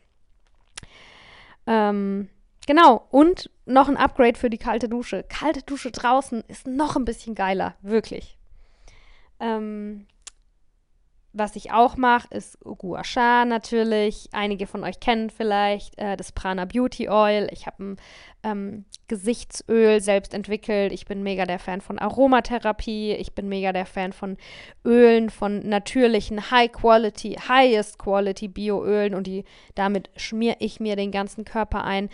Ähm, genau, und noch ein Upgrade für die kalte Dusche. Kalte Dusche draußen ist noch ein bisschen geiler, wirklich. Ähm, was ich auch mache, ist Gua Sha natürlich. Einige von euch kennen vielleicht äh, das Prana Beauty Oil. Ich habe ein ähm, Gesichtsöl selbst entwickelt. Ich bin mega der Fan von Aromatherapie. Ich bin mega der Fan von Ölen, von natürlichen High Quality, Highest Quality Bioölen und die damit schmiere ich mir den ganzen Körper ein.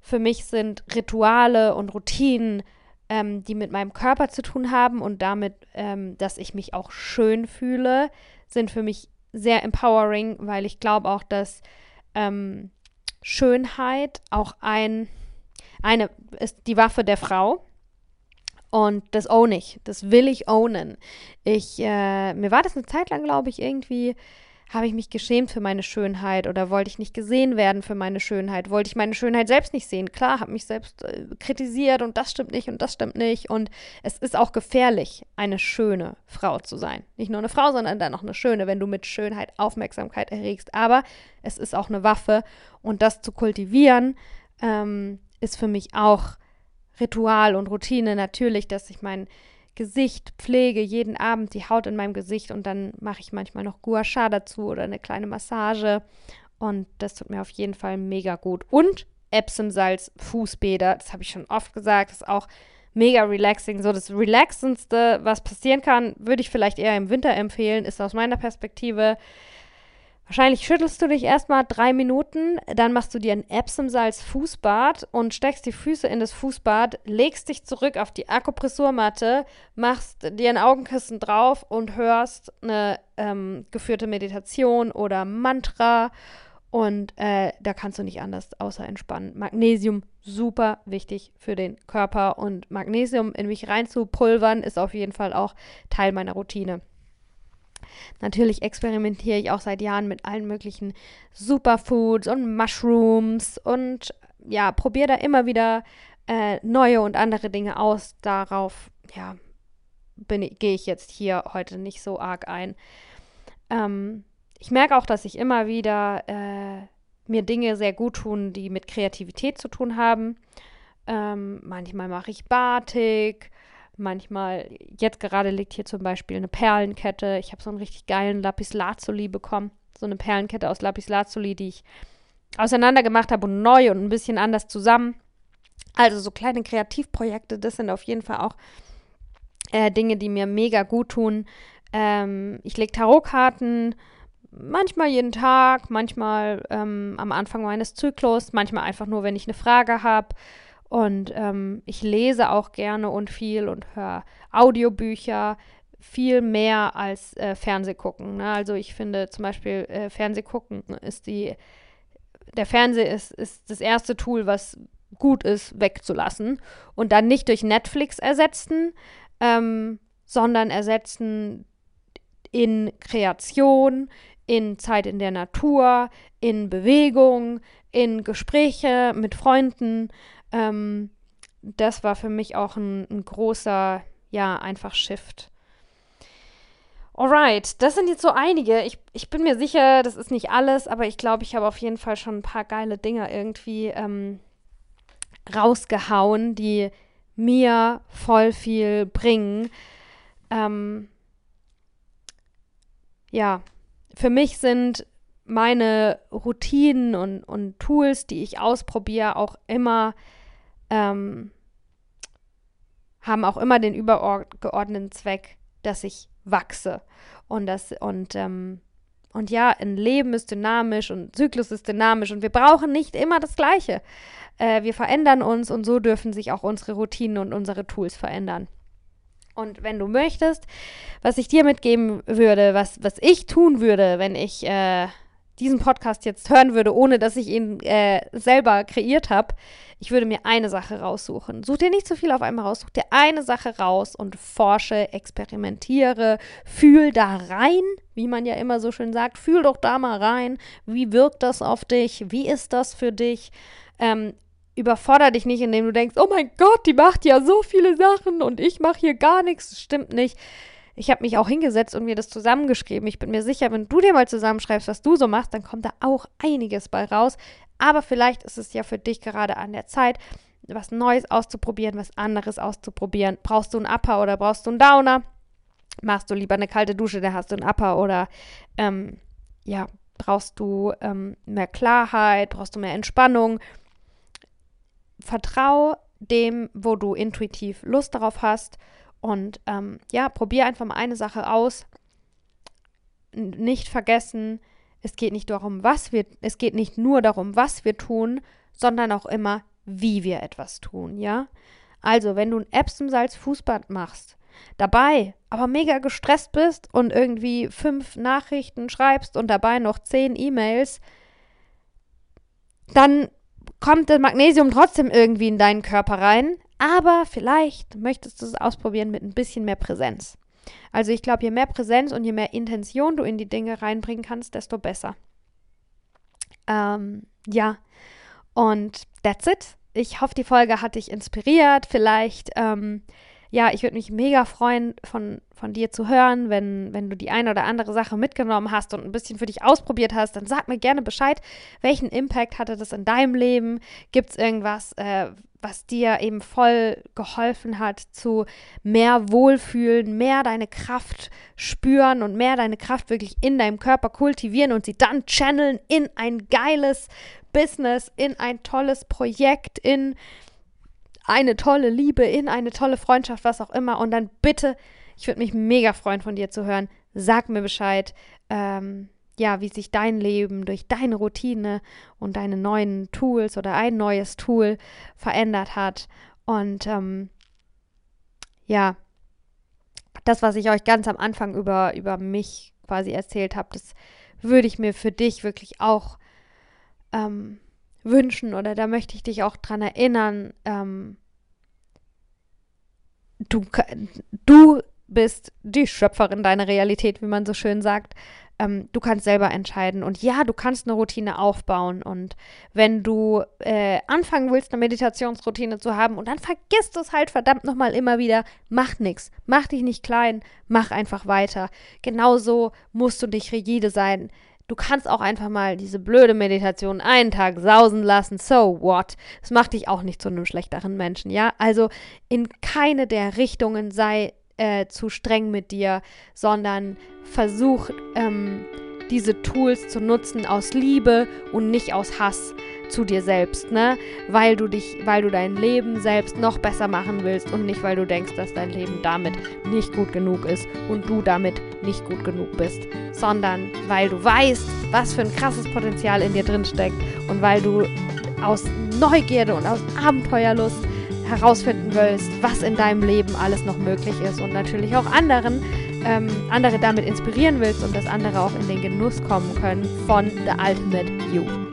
Für mich sind Rituale und Routinen ähm, die mit meinem Körper zu tun haben und damit, ähm, dass ich mich auch schön fühle, sind für mich sehr empowering, weil ich glaube auch, dass ähm, Schönheit auch ein, eine ist die Waffe der Frau. Und das own ich. Das will ich ownen. Ich, äh, mir war das eine Zeit lang, glaube ich, irgendwie habe ich mich geschämt für meine Schönheit oder wollte ich nicht gesehen werden für meine Schönheit? Wollte ich meine Schönheit selbst nicht sehen? Klar, habe mich selbst äh, kritisiert und das stimmt nicht und das stimmt nicht. Und es ist auch gefährlich, eine schöne Frau zu sein. Nicht nur eine Frau, sondern dann auch eine schöne, wenn du mit Schönheit Aufmerksamkeit erregst. Aber es ist auch eine Waffe und das zu kultivieren ähm, ist für mich auch Ritual und Routine natürlich, dass ich mein Gesicht pflege, jeden Abend die Haut in meinem Gesicht und dann mache ich manchmal noch Gua Sha dazu oder eine kleine Massage und das tut mir auf jeden Fall mega gut. Und Epsom-Salz Fußbäder, das habe ich schon oft gesagt, ist auch mega relaxing. So das relaxendste, was passieren kann, würde ich vielleicht eher im Winter empfehlen, ist aus meiner Perspektive Wahrscheinlich schüttelst du dich erstmal drei Minuten, dann machst du dir ein Epsom-Salz-Fußbad und steckst die Füße in das Fußbad, legst dich zurück auf die Akupressurmatte, machst dir ein Augenkissen drauf und hörst eine ähm, geführte Meditation oder Mantra. Und äh, da kannst du nicht anders außer entspannen. Magnesium, super wichtig für den Körper. Und Magnesium in mich reinzupulvern, ist auf jeden Fall auch Teil meiner Routine. Natürlich experimentiere ich auch seit Jahren mit allen möglichen Superfoods und Mushrooms und ja, probiere da immer wieder äh, neue und andere Dinge aus. Darauf, ja, gehe ich jetzt hier heute nicht so arg ein. Ähm, ich merke auch, dass ich immer wieder äh, mir Dinge sehr gut tun, die mit Kreativität zu tun haben. Ähm, manchmal mache ich Batik, Manchmal, jetzt gerade liegt hier zum Beispiel eine Perlenkette. Ich habe so einen richtig geilen Lapis Lazuli bekommen. So eine Perlenkette aus Lapis Lazuli, die ich auseinander gemacht habe und neu und ein bisschen anders zusammen. Also so kleine Kreativprojekte, das sind auf jeden Fall auch äh, Dinge, die mir mega gut tun. Ähm, ich lege Tarotkarten, manchmal jeden Tag, manchmal ähm, am Anfang meines Zyklus, manchmal einfach nur, wenn ich eine Frage habe. Und ähm, ich lese auch gerne und viel und höre Audiobücher viel mehr als äh, Fernsehgucken. Ne? Also ich finde zum Beispiel äh, Fernsehgucken ist die, der Fernseher ist, ist das erste Tool, was gut ist, wegzulassen und dann nicht durch Netflix ersetzen, ähm, sondern ersetzen in Kreation, in Zeit in der Natur, in Bewegung, in Gespräche mit Freunden. Ähm, das war für mich auch ein, ein großer, ja, einfach Shift. Alright, das sind jetzt so einige. Ich, ich bin mir sicher, das ist nicht alles, aber ich glaube, ich habe auf jeden Fall schon ein paar geile Dinge irgendwie ähm, rausgehauen, die mir voll viel bringen. Ähm, ja, für mich sind meine Routinen und, und Tools, die ich ausprobiere, auch immer ähm, haben auch immer den übergeordneten Zweck, dass ich wachse und das und ähm, und ja, ein Leben ist dynamisch und Zyklus ist dynamisch und wir brauchen nicht immer das Gleiche. Äh, wir verändern uns und so dürfen sich auch unsere Routinen und unsere Tools verändern. Und wenn du möchtest, was ich dir mitgeben würde, was, was ich tun würde, wenn ich äh, diesen Podcast jetzt hören würde, ohne dass ich ihn äh, selber kreiert habe, ich würde mir eine Sache raussuchen. Such dir nicht zu viel auf einmal raus, such dir eine Sache raus und forsche, experimentiere, fühl da rein, wie man ja immer so schön sagt, fühl doch da mal rein, wie wirkt das auf dich, wie ist das für dich, ähm, überfordere dich nicht, indem du denkst, oh mein Gott, die macht ja so viele Sachen und ich mache hier gar nichts, stimmt nicht ich habe mich auch hingesetzt und mir das zusammengeschrieben. Ich bin mir sicher, wenn du dir mal zusammenschreibst, was du so machst, dann kommt da auch einiges bei raus. Aber vielleicht ist es ja für dich gerade an der Zeit, was Neues auszuprobieren, was anderes auszuprobieren. Brauchst du einen Upper oder brauchst du einen Downer? Machst du lieber eine kalte Dusche, da hast du einen Upper oder ähm, ja, brauchst du ähm, mehr Klarheit, brauchst du mehr Entspannung. Vertrau dem, wo du intuitiv Lust darauf hast und ähm, ja, probier einfach mal eine Sache aus. Nicht vergessen, es geht nicht darum, was wir, es geht nicht nur darum, was wir tun, sondern auch immer, wie wir etwas tun, ja? Also, wenn du ein Epsom-Salz Fußbad machst, dabei aber mega gestresst bist und irgendwie fünf Nachrichten schreibst und dabei noch zehn E-Mails, dann kommt das Magnesium trotzdem irgendwie in deinen Körper rein, Aber vielleicht möchtest du es ausprobieren mit ein bisschen mehr Präsenz. Also ich glaube, je mehr Präsenz und je mehr Intention du in die Dinge reinbringen kannst, desto besser. Ähm, ja, und that's it. Ich hoffe, die Folge hat dich inspiriert. Vielleicht, ähm, ja, ich würde mich mega freuen, von, von dir zu hören, wenn, wenn du die eine oder andere Sache mitgenommen hast und ein bisschen für dich ausprobiert hast, dann sag mir gerne Bescheid, welchen Impact hatte das in deinem Leben? Gibt es irgendwas, äh, was dir eben voll geholfen hat zu mehr Wohlfühlen, mehr deine Kraft spüren und mehr deine Kraft wirklich in deinem Körper kultivieren und sie dann channeln in ein geiles Business, in ein tolles Projekt, in eine tolle Liebe, in eine tolle Freundschaft, was auch immer. Und dann bitte, ich würde mich mega freuen, von dir zu hören. Sag mir Bescheid. Ähm, ja, wie sich dein Leben durch deine Routine und deine neuen Tools oder ein neues Tool verändert hat. Und ähm, ja, das, was ich euch ganz am Anfang über, über mich quasi erzählt habe, das würde ich mir für dich wirklich auch ähm, wünschen oder da möchte ich dich auch dran erinnern. Ähm, du, du bist die Schöpferin deiner Realität, wie man so schön sagt ähm, du kannst selber entscheiden. Und ja, du kannst eine Routine aufbauen. Und wenn du äh, anfangen willst, eine Meditationsroutine zu haben und dann vergisst es halt verdammt nochmal immer wieder, mach nichts. Mach dich nicht klein, mach einfach weiter. Genauso musst du nicht rigide sein. Du kannst auch einfach mal diese blöde Meditation einen Tag sausen lassen. So what? Das macht dich auch nicht zu einem schlechteren Menschen, ja? Also in keine der Richtungen sei äh, zu streng mit dir, sondern versuch ähm, diese Tools zu nutzen aus Liebe und nicht aus Hass zu dir selbst, ne? Weil du dich, weil du dein Leben selbst noch besser machen willst und nicht, weil du denkst, dass dein Leben damit nicht gut genug ist und du damit nicht gut genug bist, sondern weil du weißt, was für ein krasses Potenzial in dir drin steckt und weil du aus Neugierde und aus Abenteuerlust herausfinden willst, was in deinem Leben alles noch möglich ist und natürlich auch anderen, ähm, andere damit inspirieren willst und dass andere auch in den Genuss kommen können von The Ultimate You.